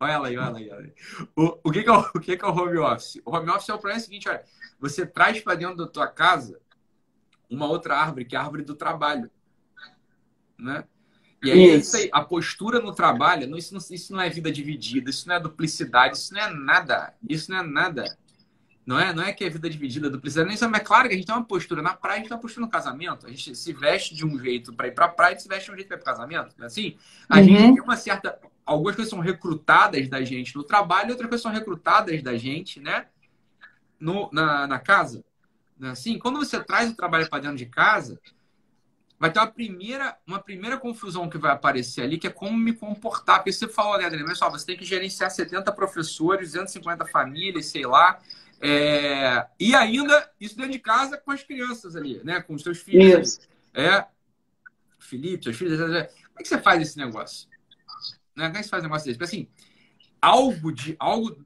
Olha ela aí, olha ela aí. Olha aí. O, o, que, que, é o, o que, que é o home office? O home office é o problema seguinte, olha, você traz para dentro da tua casa uma outra árvore, que é a árvore do trabalho. né? E aí, isso. isso aí, a postura no trabalho, não, isso, não, isso não é vida dividida, isso não é duplicidade, isso não é nada. Isso não é nada. Não é, não é que é vida dividida, nem isso, mas é claro que a gente tem uma postura na praia, a gente tem uma postura no casamento. A gente se veste de um jeito para ir para a praia e se veste de um jeito para ir para o casamento. É assim? A uhum. gente tem uma certa. Algumas coisas são recrutadas da gente no trabalho, outras coisas são recrutadas da gente, né? No, na, na casa. É assim? Quando você traz o trabalho para dentro de casa, vai ter uma primeira, uma primeira confusão que vai aparecer ali, que é como me comportar. Porque você falou, né, Adriano? Mas só, você tem que gerenciar 70 professores, 250 famílias, sei lá. É... E ainda, isso dentro de casa com as crianças ali, né? Com os seus filhos. É. Felipe, seus filhos. Como é que você faz esse negócio? Né? Como é que você faz um negócio desse? Porque assim, algo de algo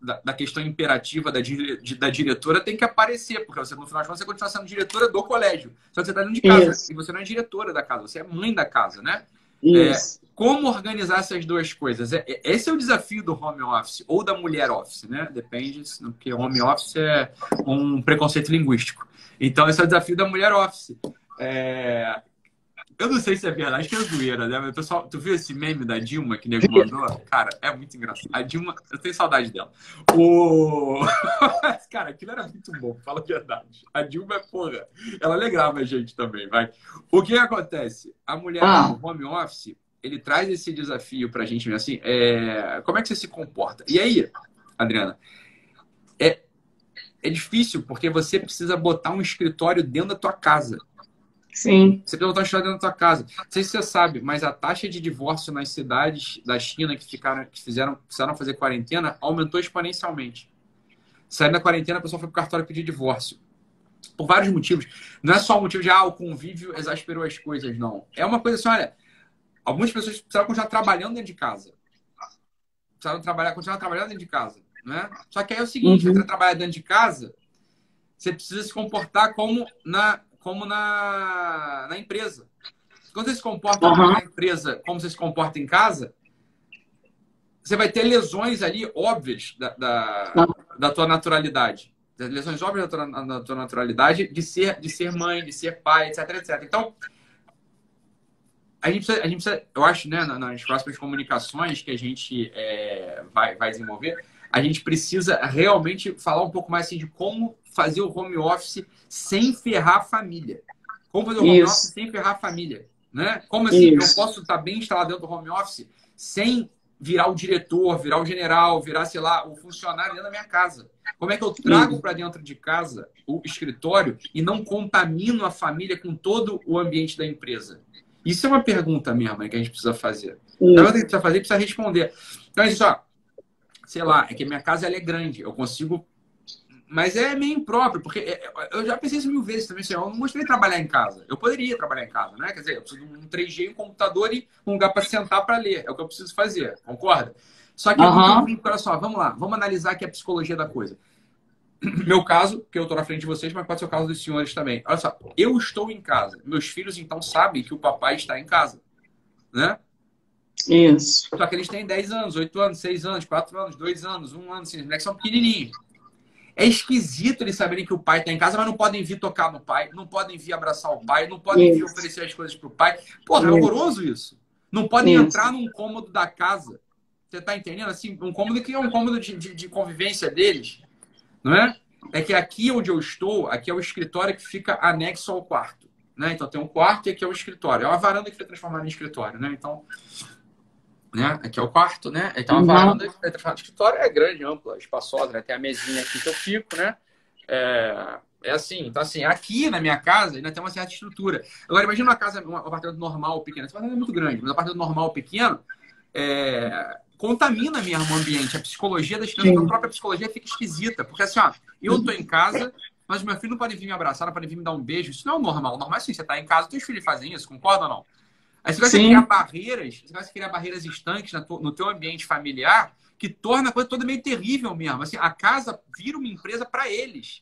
da, da, questão imperativa da, de, da diretora tem que aparecer, porque você, no final de contas, você continua sendo diretora do colégio. Só que você está dentro de casa. Isso. E você não é diretora da casa, você é mãe da casa, né? É, como organizar essas duas coisas? É, é, esse é o desafio do home office ou da mulher office, né? Depende, porque home office é um preconceito linguístico. Então, esse é o desafio da mulher office. É, eu não sei se é verdade, acho que é zoeira, né? Mas, pessoal, tu viu esse meme da Dilma que nego mandou? Cara, é muito engraçado. A Dilma, eu tenho saudade dela. O... Cara, aquilo era muito bom, fala a verdade. A Dilma, porra, ela alegrava a gente também, vai. O que acontece? A mulher ah. no home office, ele traz esse desafio pra gente, assim, é... como é que você se comporta? E aí, Adriana, é, é difícil porque você precisa botar um escritório dentro da tua casa. Sim. Você perguntou a história dentro da tua casa. Não sei se você sabe, mas a taxa de divórcio nas cidades da China que ficaram, que fizeram, precisaram fazer quarentena aumentou exponencialmente. Saindo da quarentena, a pessoa foi para o cartório pedir divórcio. Por vários motivos. Não é só o motivo de, ah, o convívio exasperou as coisas, não. É uma coisa assim, olha, algumas pessoas precisaram continuar trabalhando dentro de casa. Precisaram trabalhar, continuar trabalhando dentro de casa. Né? Só que aí é o seguinte, uhum. você trabalhar dentro de casa, você precisa se comportar como na como na, na empresa. Quando você se comporta uhum. na empresa como você se comporta em casa, você vai ter lesões ali óbvias da, da, da tua naturalidade. Lesões óbvias da tua, da tua naturalidade de ser, de ser mãe, de ser pai, etc, etc. Então, a gente precisa, a gente precisa eu acho, né, nas próximas comunicações que a gente é, vai, vai desenvolver, a gente precisa realmente falar um pouco mais assim, de como fazer o home office sem ferrar a família. Como fazer o home Isso. office sem ferrar a família. Né? Como assim Isso. eu posso estar bem instalado dentro do home office sem virar o diretor, virar o general, virar, sei lá, o funcionário dentro da minha casa? Como é que eu trago para dentro de casa o escritório e não contamino a família com todo o ambiente da empresa? Isso é uma pergunta mesmo que a gente precisa fazer. A gente precisa fazer precisa responder. Então, é isso, ó, sei lá, é que a minha casa ela é grande, eu consigo mas é meio impróprio, porque é, é, eu já pensei isso mil vezes também. Assim, eu não gostaria de trabalhar em casa. Eu poderia trabalhar em casa, né? Quer dizer, eu preciso de um 3G, um computador e um lugar para sentar para ler. É o que eu preciso fazer, concorda? Só que uhum. eu olha só, vamos lá, vamos analisar aqui a psicologia da coisa. Meu caso, que eu estou na frente de vocês, mas pode ser o caso dos senhores também. Olha só, eu estou em casa. Meus filhos, então, sabem que o papai está em casa. Né? Isso. Só que eles têm 10 anos, 8 anos, 6 anos, 4 anos, 2 anos, 1 ano, assim, os moleques são pequenininhos. É esquisito eles saberem que o pai está em casa, mas não podem vir tocar no pai, não podem vir abraçar o pai, não podem isso. vir oferecer as coisas para o pai. Porra, é horroroso isso. Não podem isso. entrar num cômodo da casa. Você está entendendo? Assim, um cômodo que é um cômodo de, de, de, convivência deles, não é? É que aqui onde eu estou, aqui é o escritório que fica anexo ao quarto. Né? Então tem um quarto e aqui é o escritório. É uma varanda que foi transformada em escritório. Né? Então, né? Aqui é o quarto, né? Então a uhum. varanda do escritório é grande, ampla, espaçosa, né? Tem a mesinha aqui que eu fico, né? É, é assim, então assim, aqui na minha casa ainda tem uma certa estrutura. Agora, imagina uma casa, um apartamento normal pequeno. Esse apartamento é muito grande, mas um apartamento normal pequeno é, contamina mesmo o ambiente. A psicologia das crianças, a própria psicologia fica esquisita. Porque assim, ó, eu tô em casa, mas meu filho não pode vir me abraçar, não pode vir me dar um beijo. Isso não é o normal. O normal é assim, você tá em casa, teus filhos fazem isso, concorda ou não? Aí você vai criar barreiras, você vai criar barreiras estanques no teu ambiente familiar que torna a coisa toda meio terrível mesmo. Assim, a casa vira uma empresa para eles.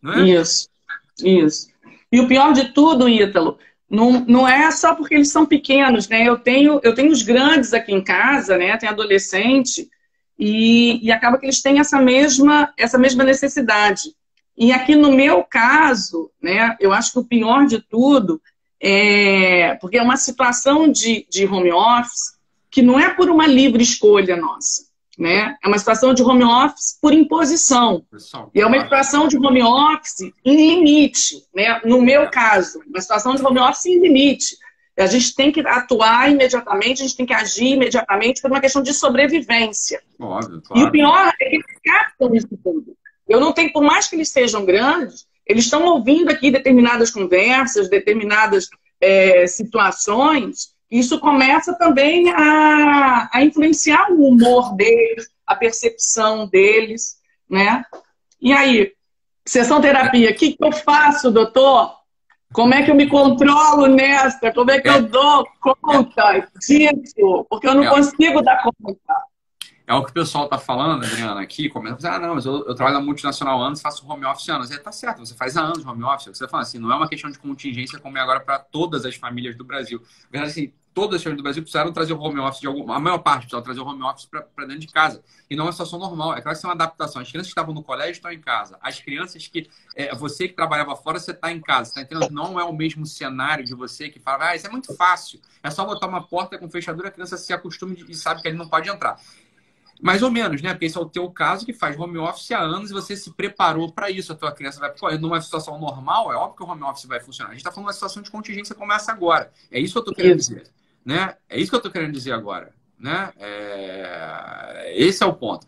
Não é? Isso, isso. E o pior de tudo, Ítalo, não, não é só porque eles são pequenos, né? Eu tenho, eu tenho os grandes aqui em casa, né? Tem adolescente, e, e acaba que eles têm essa mesma, essa mesma necessidade. E aqui no meu caso, né, eu acho que o pior de tudo é, porque é uma situação de, de home office que não é por uma livre escolha nossa. Né? É uma situação de home office por imposição. E é uma situação de home office em limite. Né? No meu caso, uma situação de home office em limite. A gente tem que atuar imediatamente, a gente tem que agir imediatamente por uma questão de sobrevivência. Óbvio, claro. E o pior é que eles captam isso tudo. Eu não tenho, por mais que eles sejam grandes, eles estão ouvindo aqui determinadas conversas, determinadas é, situações. Isso começa também a, a influenciar o humor deles, a percepção deles, né? E aí, sessão terapia, o que, que eu faço, doutor? Como é que eu me controlo nessa? Como é que eu dou conta disso? Porque eu não é. consigo dar conta. É o que o pessoal está falando, Adriana, aqui, começa ah, não, mas eu, eu, trabalho na multinacional anos, faço home office anos. É, tá certo, você faz há anos home office. Você fala assim, não é uma questão de contingência como é agora para todas as famílias do Brasil. Na verdade, assim, todas as famílias do Brasil precisaram trazer o home office, de alguma, a maior parte precisaram trazer o home office para dentro de casa. E não é uma situação normal. É claro que é uma adaptação. As crianças que estavam no colégio estão em casa. As crianças que. É, você que trabalhava fora, você está em casa. Tá entendendo? Não é o mesmo cenário de você que fala, ah, isso é muito fácil. É só botar uma porta com fechadura, a criança se acostuma e sabe que ele não pode entrar. Mais ou menos, né? Porque esse é o teu caso que faz home office há anos e você se preparou para isso. A tua criança vai. Pô, numa situação normal, é óbvio que o home office vai funcionar. A gente está falando de uma situação de contingência começa agora. É isso que eu estou querendo dizer. Né? É isso que eu estou querendo dizer agora. Né? É... Esse é o ponto.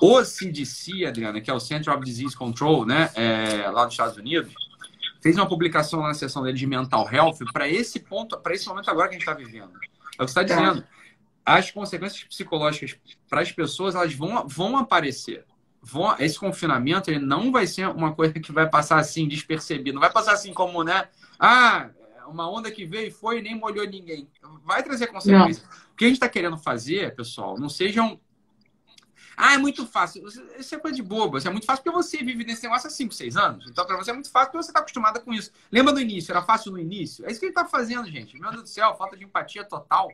O CDC, Adriana, que é o Center of Disease Control, né? É... lá dos Estados Unidos, fez uma publicação na seção dele de mental health para esse ponto, para esse momento agora que a gente está vivendo. É o que você está dizendo as consequências psicológicas para as pessoas elas vão, vão aparecer. Vão, esse confinamento ele não vai ser uma coisa que vai passar assim despercebido. Não vai passar assim como, né? Ah, uma onda que veio e foi e nem molhou ninguém. Vai trazer consequências. Não. O que a gente está querendo fazer, pessoal, não sejam. Ah, é muito fácil. Isso é coisa de bobo. Isso é muito fácil porque você vive nesse negócio há 5, 6 anos. Então, para você é muito fácil porque você está acostumada com isso. Lembra do início? Era fácil no início? É isso que ele está fazendo, gente. Meu Deus do céu, falta de empatia total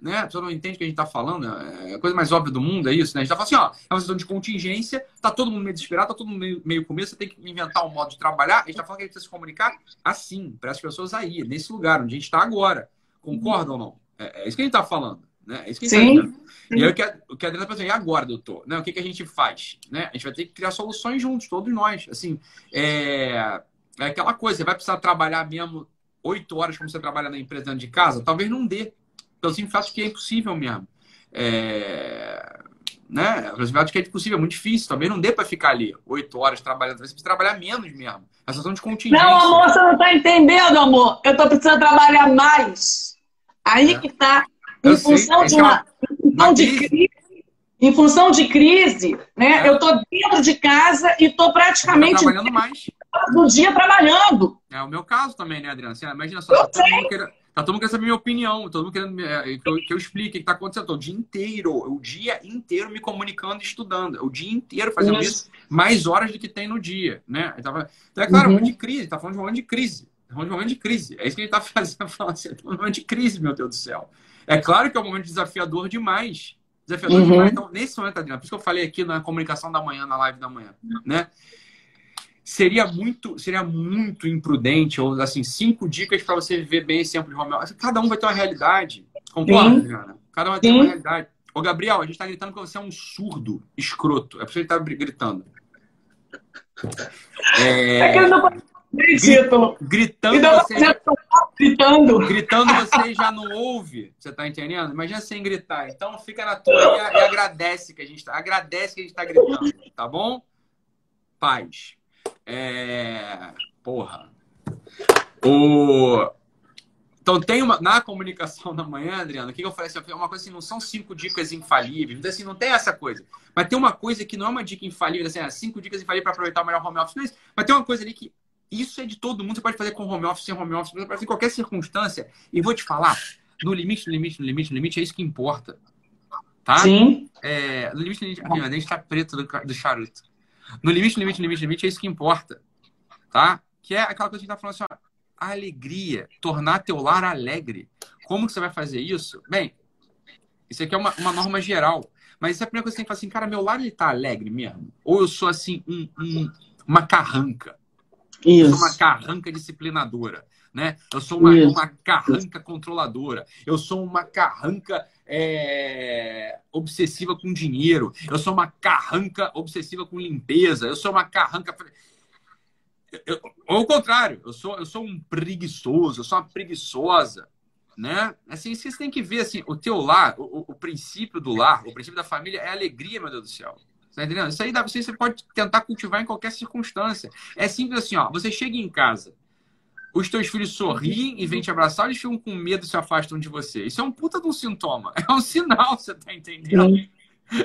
né? A pessoa não entende o que a gente está falando, é a coisa mais óbvia do mundo, é isso, né? A gente está falando assim, ó, é uma situação de contingência, tá todo mundo meio desesperado, tá todo mundo meio, meio com medo, você tem que inventar um modo de trabalhar, a gente está falando que a gente precisa se comunicar assim, para as pessoas aí, nesse lugar onde a gente está agora. Concorda ou não? É, é, isso que a gente está falando. Né? É isso que a gente Sim. Tá e aí, o que a, o que a Adriana e agora, doutor? Né? O que, que a gente faz? Né? A gente vai ter que criar soluções juntos, todos nós. Assim, é, é aquela coisa, você vai precisar trabalhar mesmo oito horas como você trabalha na empresa dentro de casa? Talvez não dê. Pelo simples fato que é impossível mesmo. É, né? Simples fato que é impossível, é muito difícil. Também não dê para ficar ali oito horas trabalhando. Você precisa trabalhar menos mesmo. A situação de contingência. Não, amor, você não está entendendo, amor. Eu estou precisando trabalhar mais. Aí é. que está. Em eu função sei. de uma, uma, de crise, em função de crise, né? É. Eu estou dentro de casa e estou praticamente trabalhando mais do dia trabalhando. É o meu caso também, né, Adriana? Você imagina só, eu querendo, tá todo mundo querendo saber minha opinião, todo mundo querendo é, que, eu, que eu explique o que está acontecendo. Estou o dia inteiro, o dia inteiro me comunicando e estudando. O dia inteiro fazendo isso, mais horas do que tem no dia, né? Então, é claro, uhum. um momento de crise, tá falando de um momento de crise. Tá de um momento de crise. É isso que a gente tá fazendo, falando assim, é um momento de crise, meu Deus do céu. É claro que é um momento desafiador demais. Desafiador uhum. demais. Então, nesse momento, Adriana, por isso que eu falei aqui na comunicação da manhã, na live da manhã, né? Seria muito, seria muito imprudente, ou assim, cinco dicas para você viver bem esse tempo de home office. Cada um vai ter uma realidade. Concorda, Adriana? Cada um vai ter Sim. uma realidade. Ô, Gabriel, a gente está gritando porque você é um surdo escroto. É por isso que ele tá gritando. É, é que ele não título. Gritando, você já... gritando. Gritando você já não ouve. Você tá entendendo? Imagina sem gritar. Então fica na tua e, e agradece que a gente tá. Agradece que a gente tá gritando, tá bom? Paz. É... Porra. O... Então, tem uma. Na comunicação da manhã, Adriano, o que eu falei assim? Uma coisa assim, não são cinco dicas infalíveis. Assim, não tem essa coisa. Mas tem uma coisa que não é uma dica infalível, assim, é cinco dicas infalíveis para aproveitar o melhor home office. Não é isso. Mas tem uma coisa ali que. Isso é de todo mundo. Você pode fazer com home office, sem home office, você pode fazer em qualquer circunstância. E vou te falar, no limite, no limite, no limite, no limite, é isso que importa. Tá? Sim. É, no limite, no limite. A gente tá preto do, do charuto. No limite, limite, limite, limite, é isso que importa. Tá? Que é aquela coisa que a gente tá falando assim, ó, a alegria, tornar teu lar alegre. Como que você vai fazer isso? Bem, isso aqui é uma, uma norma geral. Mas isso é a primeira coisa que você tem que falar assim, cara, meu lar ele tá alegre mesmo? Ou eu sou assim, um, um, uma carranca? Isso. Eu sou uma carranca disciplinadora. né? Eu sou uma, uma carranca controladora. Eu sou uma carranca é, obsessiva com dinheiro. Eu sou uma carranca obsessiva com limpeza. Eu sou uma carranca. Ou o contrário, eu sou, eu sou um preguiçoso, eu sou uma preguiçosa. Né? Assim, vocês têm que ver assim, o teu lar, o, o princípio do lar, o princípio da família é alegria, meu Deus do céu. Tá entendendo? Isso aí dá, você pode tentar cultivar em qualquer circunstância. É simples assim, ó. Você chega em casa, os teus filhos sorriem e vêm te abraçar, eles ficam com medo e se afastam de você. Isso é um puta de um sintoma. É um sinal, você tá entendendo? Sim.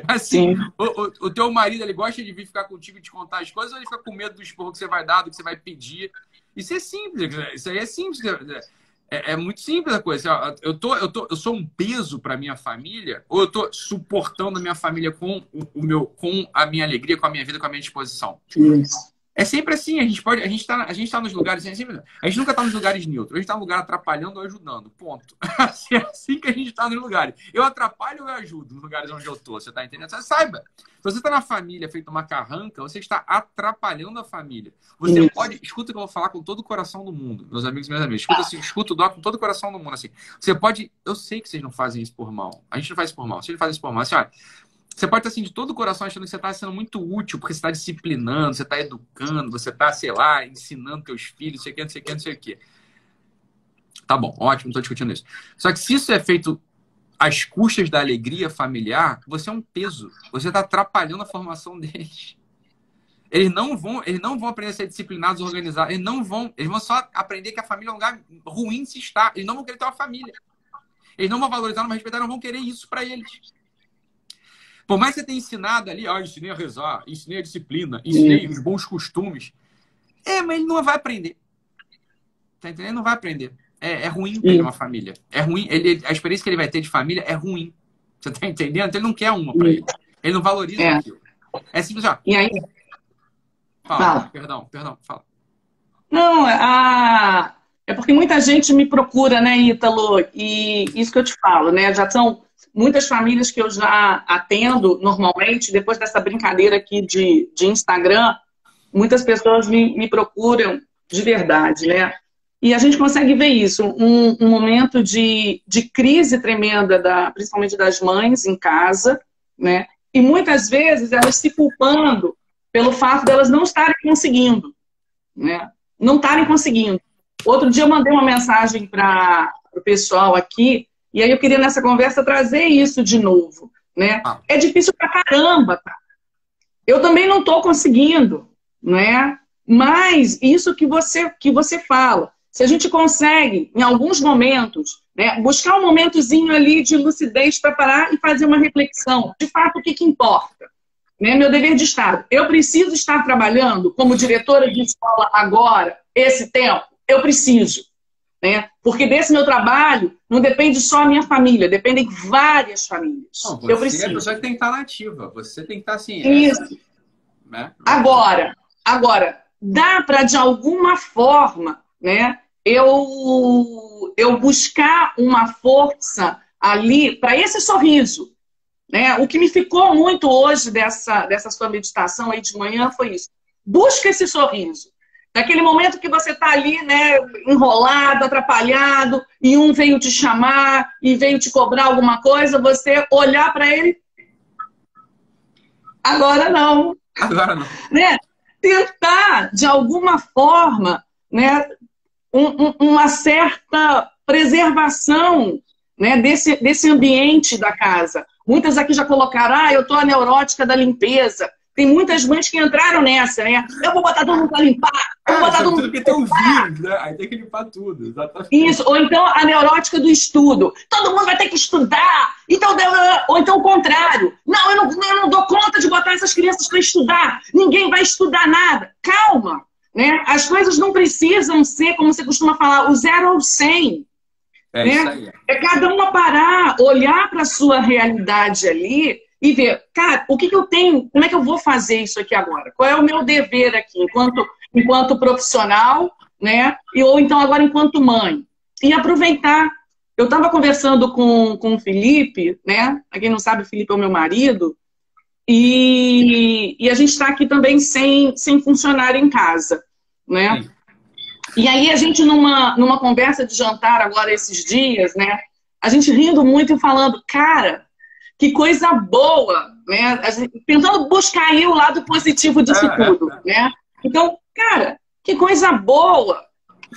Assim, o, o, o, teu marido, ele gosta de vir ficar contigo e te contar as coisas, ou ele fica com medo do esporro que você vai dar, do que você vai pedir? Isso é simples, isso aí é simples. É, é muito simples a coisa. Eu, tô, eu, tô, eu sou um peso para minha família, ou eu tô suportando a minha família com o, o, meu, com a minha alegria, com a minha vida, com a minha disposição? Isso. É sempre assim, a gente pode, a gente tá, a gente tá nos lugares, é sempre, a gente nunca tá nos lugares neutros, a gente tá no lugar atrapalhando ou ajudando, ponto. é assim que a gente tá nos lugares. Eu atrapalho ou eu ajudo nos lugares onde eu tô, você tá entendendo? Você saiba, se você tá na família feito uma carranca, você está atrapalhando a família. Você Isso. pode, escuta o que eu vou falar com todo o coração do mundo, meus amigos e minhas amigas, escuta assim, escuta o dó com todo o coração do mundo, assim. Você pode, eu sei que vocês não fazem isso por mal, a gente não faz isso por mal, vocês não fazem isso por mal, assim, olha, você pode estar assim, de todo o coração achando que você está sendo muito útil, porque você está disciplinando, você está educando, você está, sei lá, ensinando teus filhos, não sei o que, não sei o que, não sei o que. Tá bom, ótimo, estou discutindo isso. Só que se isso é feito às custas da alegria familiar, você é um peso. Você está atrapalhando a formação deles. Eles não vão, eles não vão aprender a ser disciplinados, organizados. Eles não vão, eles vão só aprender que a família é um lugar ruim se estar. Eles não vão querer ter uma família. Eles não vão valorizar, não vão respeitar, não vão querer isso para eles. Por mais que você tenha ensinado ali, ó, ensinei a rezar, ensinei a disciplina, ensinei os bons costumes. É, mas ele não vai aprender. Tá entendendo? Ele não vai aprender. É, é ruim ter uma família. É ruim. Ele, a experiência que ele vai ter de família é ruim. Você tá entendendo? Então ele não quer uma para ele. Ele não valoriza é. aquilo. É simples, ó. E aí? Fala, fala. Perdão, perdão, fala. Não, a... é porque muita gente me procura, né, Ítalo? E isso que eu te falo, né? Já são muitas famílias que eu já atendo normalmente, depois dessa brincadeira aqui de, de Instagram, muitas pessoas me, me procuram de verdade, né? E a gente consegue ver isso, um, um momento de, de crise tremenda, da, principalmente das mães em casa, né? E muitas vezes elas se culpando pelo fato delas de não estarem conseguindo, né? Não estarem conseguindo. Outro dia eu mandei uma mensagem para o pessoal aqui e aí eu queria nessa conversa trazer isso de novo, né? Ah. É difícil pra caramba, tá? Eu também não estou conseguindo, né? Mas isso que você que você fala, se a gente consegue em alguns momentos, né, buscar um momentozinho ali de lucidez para parar e fazer uma reflexão, de fato o que, que importa, né? Meu dever de estado. Eu preciso estar trabalhando como diretora de escola agora, esse tempo. Eu preciso. Né? Porque desse meu trabalho não depende só a minha família, dependem várias famílias. Você eu preciso. é a pessoa que tem que estar nativa, você tem que estar assim. Isso. Essa, né? Agora, agora, dá para de alguma forma, né? Eu, eu buscar uma força ali para esse sorriso. Né? O que me ficou muito hoje dessa, dessa sua meditação aí de manhã foi isso. Busca esse sorriso. Naquele momento que você está ali, né, enrolado, atrapalhado, e um veio te chamar e veio te cobrar alguma coisa, você olhar para ele. Agora não. Agora não. Né? Tentar, de alguma forma, né, um, um, uma certa preservação né, desse, desse ambiente da casa. Muitas aqui já colocaram, ah, eu estou a neurótica da limpeza. Tem muitas mães que entraram nessa, né? Eu vou botar todo mundo para limpar. Eu vou botar todo mundo porque tem um vírus, né? Aí tem que limpar tudo. Exatamente. Isso, ou então a neurótica do estudo. Todo mundo vai ter que estudar. Então, ou então o contrário. Não, eu não, eu não dou conta de botar essas crianças para estudar. Ninguém vai estudar nada. Calma. Né? As coisas não precisam ser, como você costuma falar, o zero ou cem. É, né? é cada uma parar, olhar para a sua realidade ali e ver, cara, o que, que eu tenho, como é que eu vou fazer isso aqui agora? Qual é o meu dever aqui, enquanto, enquanto profissional, né? E, ou então agora enquanto mãe. E aproveitar. Eu estava conversando com, com o Felipe, né? Pra quem não sabe, o Felipe é o meu marido. E, e a gente está aqui também sem, sem funcionário em casa, né? E aí a gente, numa, numa conversa de jantar agora esses dias, né? A gente rindo muito e falando, cara, que coisa boa, né? Tentando buscar aí o lado positivo disso é, tudo, é. né? Então, cara, que coisa boa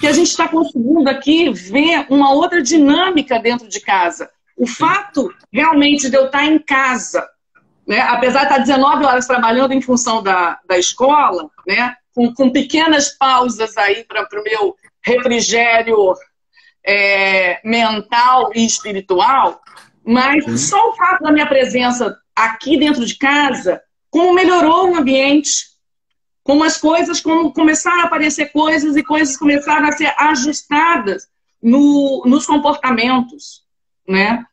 que a gente está conseguindo aqui ver uma outra dinâmica dentro de casa. O fato realmente de eu estar em casa, né, apesar de estar 19 horas trabalhando em função da, da escola, né, com, com pequenas pausas aí para o meu refrigério é, mental e espiritual, mas Sim. só o fato da minha presença aqui dentro de casa, como melhorou o ambiente, como as coisas, como começaram a aparecer coisas e coisas começaram a ser ajustadas no, nos comportamentos, né?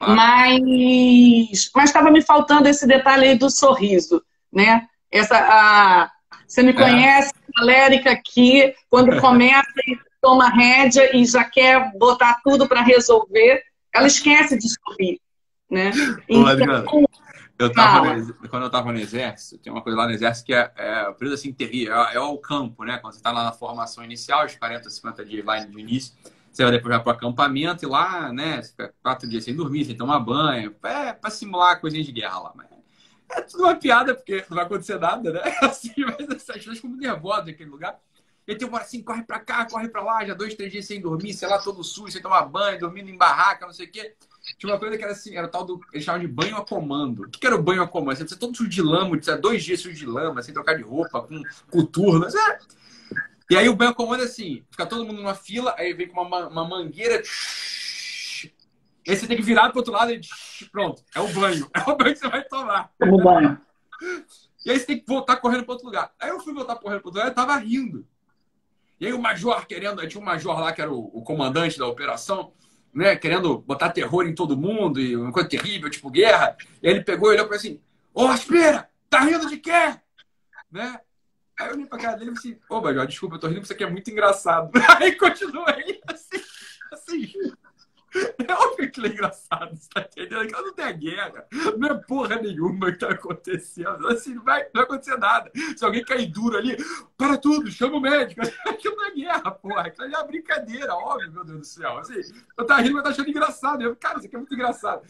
Ah. Mas mas estava me faltando esse detalhe aí do sorriso, né? Essa a, você me é. conhece, é. Lérica aqui, quando começa e toma rédea e já quer botar tudo para resolver, ela esquece de sorrir, né? Então, eu tava no, quando eu estava no exército, tem uma coisa lá no exército que é, é período assim terrível, é, é, o campo, né? Quando você está lá na formação inicial, os 40, 50 dias lá de início, você vai depois para o acampamento e lá, né? Você fica quatro dias sem dormir, sem tomar banho, é para simular coisinhas de guerra lá. Mas é tudo uma piada, porque não vai acontecer nada, né? Assim, mas as pessoas ficam muito nervosas naquele lugar. E tem uma hora assim, corre para cá, corre para lá, já dois, três dias sem dormir, sei lá, todo sujo, sem tomar banho, dormindo em barraca, não sei o quê. Tinha uma coisa que era assim, era o tal do. Eles chamavam de banho a comando. O que, era o banho a comando? Você todo sujo de lama, dois dias sujo de lama, sem trocar de roupa, com coturno. É. E aí o banho a comando é assim: fica todo mundo numa fila, aí vem com uma, uma mangueira. E aí você tem que virar pro outro lado e pronto, é o banho. É o banho que você vai tomar. É o banho. E aí você tem que voltar correndo para outro lugar. Aí eu fui voltar correndo para outro lugar e tava rindo. E aí o major querendo, tinha um major lá que era o, o comandante da operação né, querendo botar terror em todo mundo e uma coisa terrível, tipo guerra. E ele pegou e olhou para assim: Ô, oh, espera, tá rindo de quê? Né? Aí eu olhei pra cara dele e falei assim: Ô, Bajó, desculpa, eu tô rindo porque isso aqui é muito engraçado. Aí continuei assim, assim. É óbvio que ele é engraçado, você tá entendendo? Ela não tem a guerra. Não é porra nenhuma que tá acontecendo. Assim, não vai, não vai acontecer nada. Se alguém cair duro ali, para tudo, chama o médico. Aquilo não é guerra, porra. Aquilo é uma brincadeira, óbvio, meu Deus do céu. Assim, eu tava rindo, mas tá achando engraçado. Eu, cara, isso aqui é muito engraçado.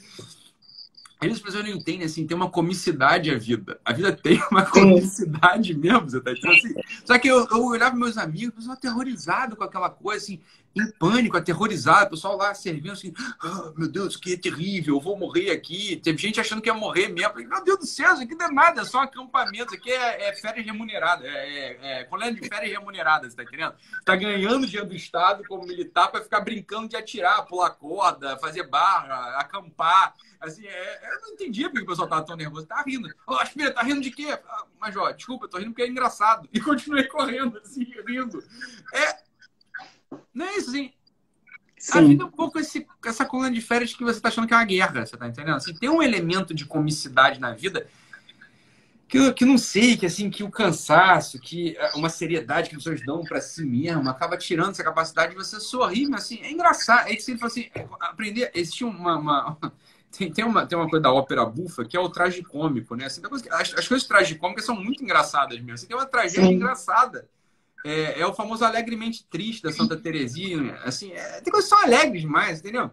Eles pessoas não entendem, assim, tem uma comicidade a vida. A vida tem uma comicidade mesmo, você tá entendendo? Assim, só que eu, eu olhava meus amigos, pessoal aterrorizado com aquela coisa, assim, em pânico, aterrorizado, o pessoal lá servindo assim, oh, meu Deus, que é terrível, eu vou morrer aqui. Teve gente achando que ia morrer mesmo. Falei, meu Deus do céu, isso aqui não é nada, é só um acampamento, aqui é, é férias remuneradas, é, é, é colégio de férias remuneradas, tá entendendo? Tá ganhando dinheiro do Estado como militar para ficar brincando de atirar, pular corda, fazer barra, acampar. Assim, é, eu não entendia porque o pessoal tava tão nervoso. Tá rindo. Ô, oh, Aspira, tá rindo de quê? Ah, mas, ó, desculpa, eu tô rindo porque é engraçado. E continuei correndo, assim, rindo. É, não é isso, assim. Sim. A vida é um pouco esse, essa coluna de férias que você está achando que é uma guerra, você está entendendo? Assim, tem um elemento de comicidade na vida que eu que não sei, que assim, que o cansaço, que é, uma seriedade que as pessoas dão para si mesmo, acaba tirando essa capacidade de você sorrir, mas assim, é engraçado. É que você fala assim, é, aprender, existe uma, uma tem, tem, uma, tem uma coisa da ópera bufa que é o traje cômico, né? Assim, as, as coisas tragicômicas são muito engraçadas mesmo. Assim, tem uma tragédia Sim. engraçada é, é, o famoso alegremente triste da Santa Teresinha. Assim, é, tem coisas que são alegres demais, entendeu?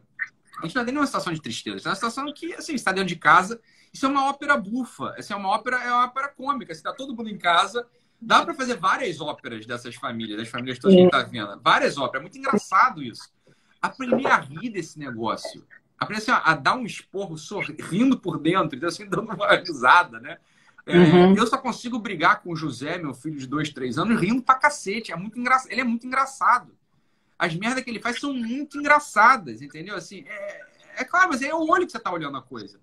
A gente não tem nenhuma situação de tristeza. É uma situação que, assim, está dentro de casa. Isso é uma ópera bufa. Essa é uma ópera, é uma ópera cômica. Está todo mundo em casa. Dá para fazer várias óperas dessas famílias, das famílias todas que a gente está vendo. Várias óperas. É muito engraçado isso. Aprender a rir desse negócio. Aprender assim, a, dar um esporro sorrindo por dentro, assim, dando uma risada, né? É, uhum. Eu só consigo brigar com o José, meu filho de dois, três anos, rindo pra cacete. É muito engra... Ele é muito engraçado. As merdas que ele faz são muito engraçadas, entendeu? Assim, é, é claro, mas é o olho que você tá olhando a coisa.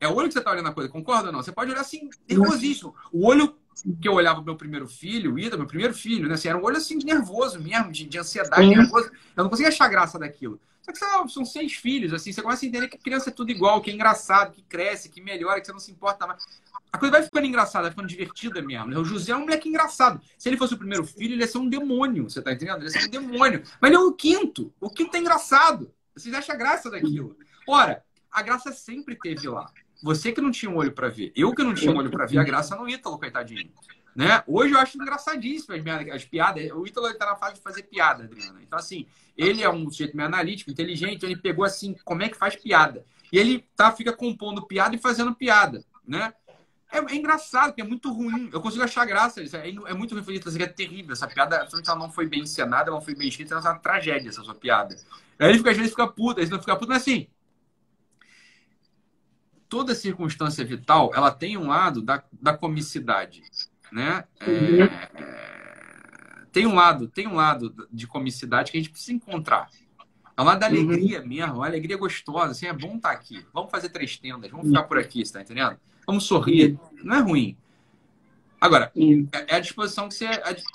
É o olho que você tá olhando a coisa, concorda ou não? Você pode olhar assim, nervosíssimo. O olho que eu olhava meu primeiro filho, o Ida, meu primeiro filho, né? Assim, era um olho assim de nervoso mesmo, de, de ansiedade, nervoso. Eu não conseguia achar graça daquilo. Só que lá, são seis filhos, assim, você começa a entender que criança é tudo igual, que é engraçado, que cresce, que melhora, que você não se importa mais. A coisa vai ficando engraçada, vai ficando divertida mesmo. Né? O José é um moleque engraçado. Se ele fosse o primeiro filho, ele ia ser um demônio, você tá entendendo? Ele ia ser um demônio. Mas ele é o quinto. O quinto é engraçado. Vocês acham graça daquilo. Ora, a graça sempre teve lá. Você que não tinha um olho para ver. Eu que não tinha um olho para ver a graça no Ítalo, coitadinho. Né? Hoje eu acho engraçadíssimo as, as piadas. O Ítalo está na fase de fazer piada, Adriana. Então, assim, ele é um sujeito meio analítico, inteligente, ele pegou assim, como é que faz piada. E ele tá, fica compondo piada e fazendo piada, né? É, é engraçado, porque é muito ruim. Eu consigo achar graça. É, é muito ruim. Isso é terrível. Essa piada, absolutamente ela não foi bem encenada, ela não foi bem escrita, ela é uma tragédia, essa sua piada. Aí ele fica, às vezes fica puto, às vezes não fica puto, mas assim. Toda circunstância vital, ela tem um lado da, da comicidade, né? É, uhum. é, tem um lado, tem um lado de comicidade que a gente precisa encontrar. É uma da uhum. alegria uhum. mesmo, uma alegria gostosa. Assim, é bom estar aqui. Vamos fazer três tendas, vamos ficar por aqui, você tá entendendo? Vamos sorrir. Não é ruim. Agora, é, é a disposição que você,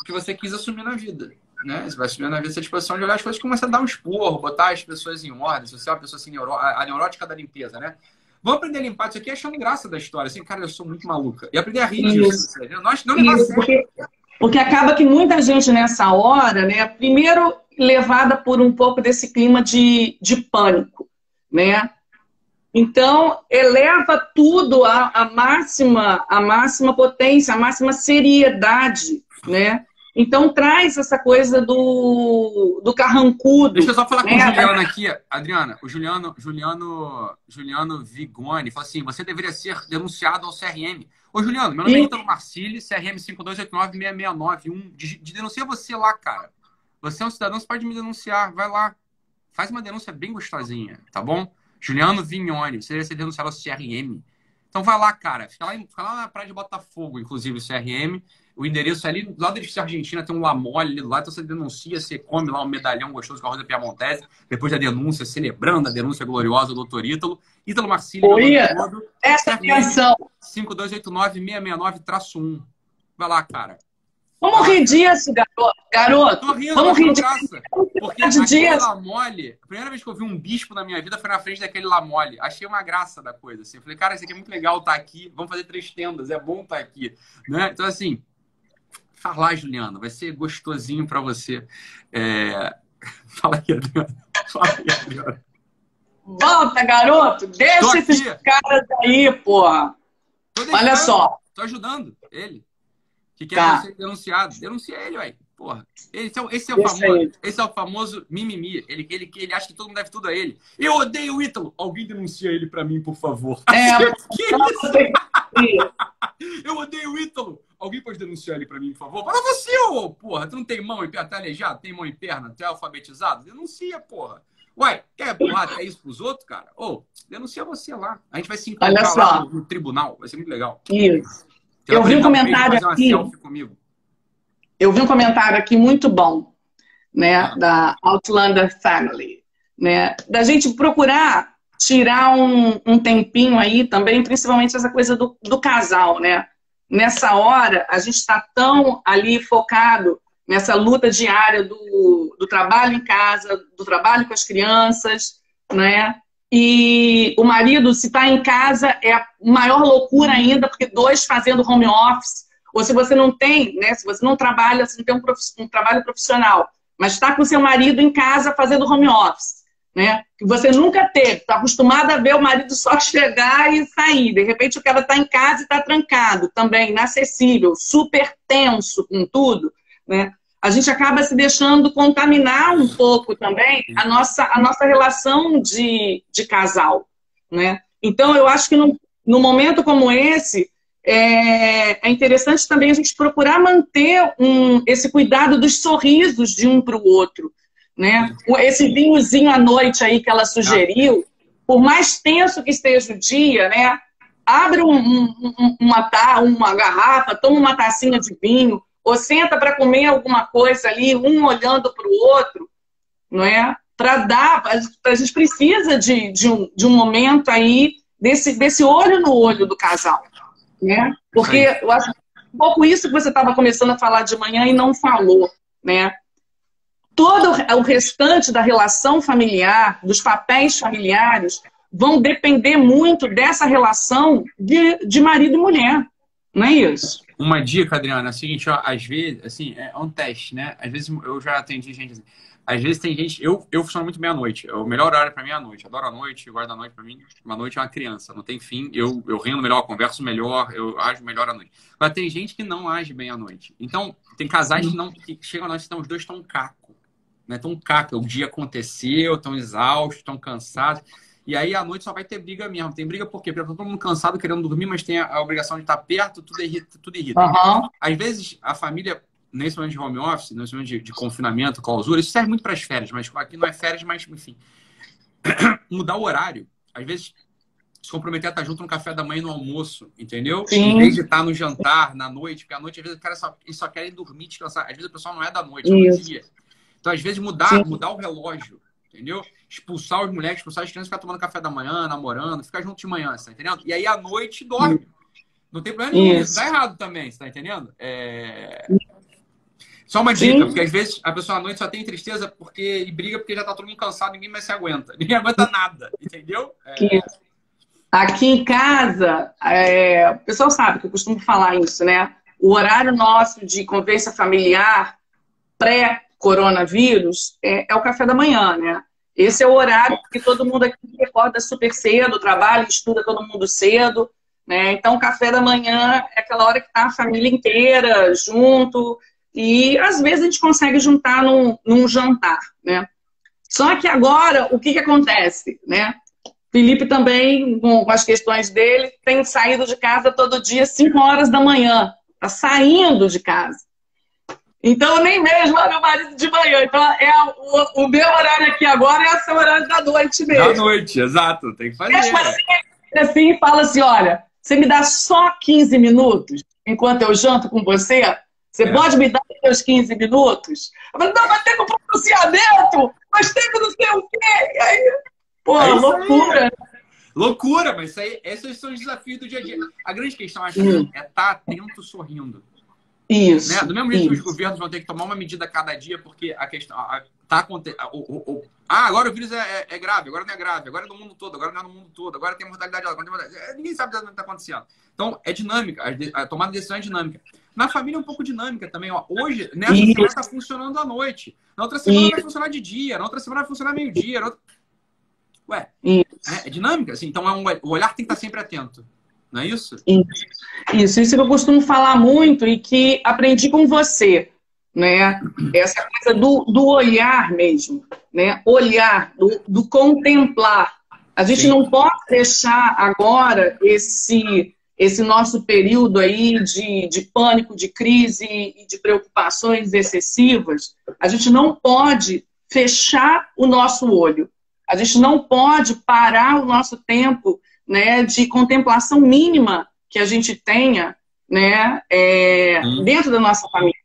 que você quis assumir na vida. Né? Você vai assumir na vida essa disposição de olhar as coisas e começar a dar um esporro, botar as pessoas em ordem. Se você é uma pessoa assim, neuro... a neurótica da limpeza, né? Vamos aprender a limpar isso aqui achando graça da história. Assim, cara, eu sou muito maluca. E aprender a rir disso. Nós não levar porque, porque acaba que muita gente nessa hora, né? Primeiro, levada por um pouco desse clima de, de pânico, né? Então, eleva tudo à, à, máxima, à máxima potência, à máxima seriedade, né? Então, traz essa coisa do, do carrancudo. Deixa eu só falar né? com o Juliano aqui, Adriana. O Juliano, Juliano, Juliano Vigoni falou assim, você deveria ser denunciado ao CRM. Ô, Juliano, meu nome é Ítalo Marcili, CRM 5289-669-1. De, de denuncia você lá, cara. Você é um cidadão, você pode me denunciar. Vai lá. Faz uma denúncia bem gostosinha, tá bom? Juliano você deve ser denunciado ao CRM. Então vai lá, cara. Fica lá, fica lá na praia de Botafogo, inclusive, o CRM. O endereço é ali, do lado da Argentina, tem um Lamole ali do lado. Então você denuncia, você come lá um medalhão gostoso com a Rosa Piamontese. Depois da denúncia, celebrando a denúncia gloriosa do doutor Ítalo. Ítalo Marcílio. Essa atenção. 5289-669-1. Vai lá, cara. Vamos rir disso, garoto. garoto. Tô rindo, Vamos rir disso. Porque de aquele Lamole, a primeira vez que eu vi um bispo na minha vida foi na frente daquele Lamole. Achei uma graça da coisa. Assim. Eu falei, cara, isso aqui é muito legal estar tá aqui. Vamos fazer três tendas, é bom estar tá aqui. Né? Então, assim, fala, Juliana, vai ser gostosinho para você. É... Fala aqui, Adriana. Fala aí, Adriana. Volta, garoto. Deixa esses caras aí, porra. Olha só. Tô ajudando ele que quer tá. ser denunciado. Denuncia ele, ué. Porra. Esse é, esse é, o famoso, esse é o famoso mimimi. Ele, ele, ele acha que todo mundo deve tudo a ele. Eu odeio o Ítalo. Alguém denuncia ele pra mim, por favor. É, eu odeio o Ítalo. Alguém pode denunciar ele pra mim, por favor? Fala você, ô, porra. Tu não tem mão e perna, tá aleijado? Tem mão e perna? Tu é alfabetizado? Denuncia, porra. Ué, quer porrada, quer isso pros outros, cara? Ô, denuncia você lá. A gente vai se encontrar lá no, no tribunal. Vai ser muito legal. Isso eu vi um comentário aqui. Eu vi um comentário aqui muito bom, né, ah. da Outlander Family, né, da gente procurar tirar um, um tempinho aí também, principalmente essa coisa do, do casal, né? Nessa hora, a gente está tão ali focado nessa luta diária do, do trabalho em casa, do trabalho com as crianças, né? E o marido, se está em casa, é a maior loucura ainda, porque dois fazendo home office, ou se você não tem, né? Se você não trabalha, se não tem um, um trabalho profissional, mas está com seu marido em casa fazendo home office, né? Que você nunca teve, está acostumado a ver o marido só chegar e sair. De repente o cara está em casa e está trancado, também inacessível, super tenso com tudo, né? A gente acaba se deixando contaminar um pouco também a nossa, a nossa relação de, de casal, né? Então, eu acho que no, no momento como esse, é, é, interessante também a gente procurar manter um, esse cuidado dos sorrisos de um para o outro, né? Esse vinhozinho à noite aí que ela sugeriu, por mais tenso que esteja o dia, né? Abre um, um, uma, uma garrafa, toma uma tacinha de vinho, ou senta para comer alguma coisa ali, um olhando para o outro, não é? Para dar, a gente precisa de, de, um, de um momento aí desse, desse olho no olho do casal, né? Porque eu acho um pouco isso que você estava começando a falar de manhã e não falou, né? Todo o restante da relação familiar, dos papéis familiares, vão depender muito dessa relação de, de marido e mulher, não é isso? Uma dica, Adriana, é o seguinte, ó, às vezes, assim, é um teste, né? Às vezes eu já atendi gente assim, às vezes tem gente. Eu, eu funciono muito bem à noite. O melhor horário para mim é a noite. Adoro a noite, guardo a noite para mim. Uma noite é uma criança, não tem fim. Eu, eu rendo melhor, converso melhor, eu ajo melhor à noite. Mas tem gente que não age bem à noite. Então, tem casais que, não, que chegam à noite e os dois estão caco. Né? Tão caco. O dia aconteceu, estão exaustos, estão cansados. E aí à noite só vai ter briga mesmo. Tem briga por quê? Porque tá todo mundo cansado, querendo dormir, mas tem a, obrigação de estar perto, tudo irrita. Tudo irrita. Uhum. Às vezes a família nesse momento de home office, nesse momento de, de confinamento, clausura, isso serve muito para as férias, mas aqui não é férias, mas enfim. Mudar o horário. Às vezes, se comprometer a estar junto no café da manhã e no almoço, entendeu? Sim. Em vez de estar no jantar, na noite, porque à noite, às vezes, o cara só, eles só querem dormir, descansar. Às vezes, a pessoa não é da noite, é do dia. Então, às vezes, mudar, mudar o relógio, entendeu? Expulsar os moleques, expulsar as crianças, ficar tomando café da manhã, namorando, ficar junto de manhã, tá entendendo? E aí, à noite, dorme. Não tem problema nenhum, isso dá errado também, você tá entendendo? É... Só uma dica, Sim. porque às vezes a pessoa à noite só tem tristeza porque e briga porque já tá todo mundo cansado, ninguém mais se aguenta. Ninguém aguenta nada, entendeu? É... Aqui em casa, é... o pessoal sabe que eu costumo falar isso, né? O horário nosso de convivência familiar pré-coronavírus é, é, o café da manhã, né? Esse é o horário que todo mundo aqui recorda super cedo, trabalha, estuda todo mundo cedo, né? Então, café da manhã é aquela hora que tá a família inteira junto, e às vezes a gente consegue juntar num, num jantar, né? Só que agora, o que, que acontece, né? Felipe também, com as questões dele, tem saído de casa todo dia, 5 horas da manhã. Tá saindo de casa. Então, nem mesmo meu marido de manhã. Então, é o, o, meu horário aqui agora é o seu horário da noite mesmo. Da noite, exato. Tem que fazer. Mesmo assim, assim, fala assim, olha, você me dá só 15 minutos enquanto eu janto com você? Você é. pode me dar os 15 minutos? Eu falei, não, mas tem que pronunciamento, mas tem que não sei o quê. E aí, pô, é loucura. Aí. Loucura, mas isso aí, esses são os desafios do dia a dia. A grande questão, acho, hum. é estar tá atento sorrindo. Isso. Né? Do mesmo jeito que os governos vão ter que tomar uma medida cada dia, porque a questão. A, tá acontecendo. Ah, agora o vírus é, é, é, grave, agora não é grave, agora é no mundo todo, agora não é no mundo todo, agora tem mortalidade alta, mortalidade... ninguém sabe o que está acontecendo. Então, é dinâmica, a, a tomada de decisão é dinâmica. Na família é um pouco dinâmica também. Ó. Hoje, nessa Isso. semana está funcionando à noite. Na outra semana Isso. vai funcionar de dia. Na outra semana vai funcionar meio-dia. Outra... Ué, é, é, dinâmica. Assim, então é um, o olhar tem que estar sempre atento. Não é isso? Isso. Isso, isso que eu costumo falar muito e que aprendi com você. Né? Essa coisa do, do olhar mesmo. Né? Olhar, do, do contemplar. A gente Sim. não pode deixar agora esse esse nosso período aí de, de pânico, de crise e de preocupações excessivas, a gente não pode fechar o nosso olho. A gente não pode parar o nosso tempo né, de contemplação mínima que a gente tenha né, é, dentro da nossa família,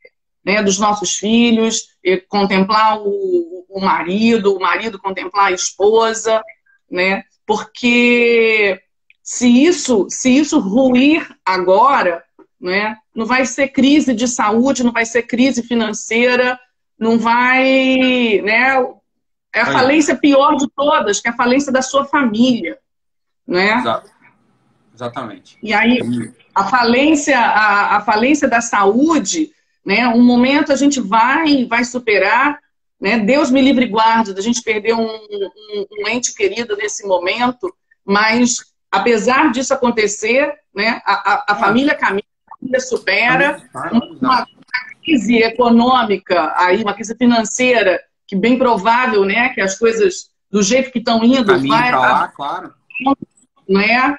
né, dos nossos filhos, contemplar o, o marido, o marido contemplar a esposa, né, porque se isso, se isso ruir agora, né, não vai ser crise de saúde, não vai ser crise financeira, não vai, né, é a falência pior de todas, que é a falência da sua família, né? Exato. Exatamente. E aí, a falência, a, a falência da saúde, né, um momento a gente vai, vai superar, né, Deus me livre e guarde da gente perder um, um, um ente querido nesse momento, mas apesar disso acontecer, né, a, a, a família caminha, a família supera, uma crise econômica, aí, uma crise financeira, que bem provável né, que as coisas do jeito que estão indo vai, lá, claro. Né,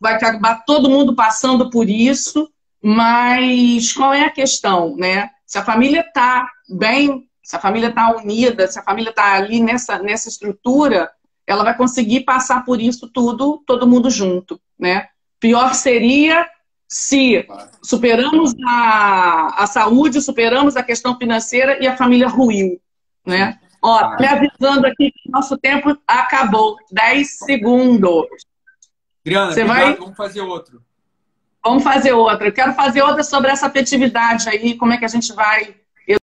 vai acabar todo mundo passando por isso, mas qual é a questão? Né? Se a família está bem, se a família está unida, se a família está ali nessa, nessa estrutura, ela vai conseguir passar por isso tudo, todo mundo junto, né? Pior seria se superamos a, a saúde, superamos a questão financeira e a família ruiu, né? Ó, me avisando aqui que nosso tempo acabou. 10 segundos. Adriana, Você vai... vamos fazer outro. Vamos fazer outra. Eu quero fazer outra sobre essa afetividade aí, como é que a gente vai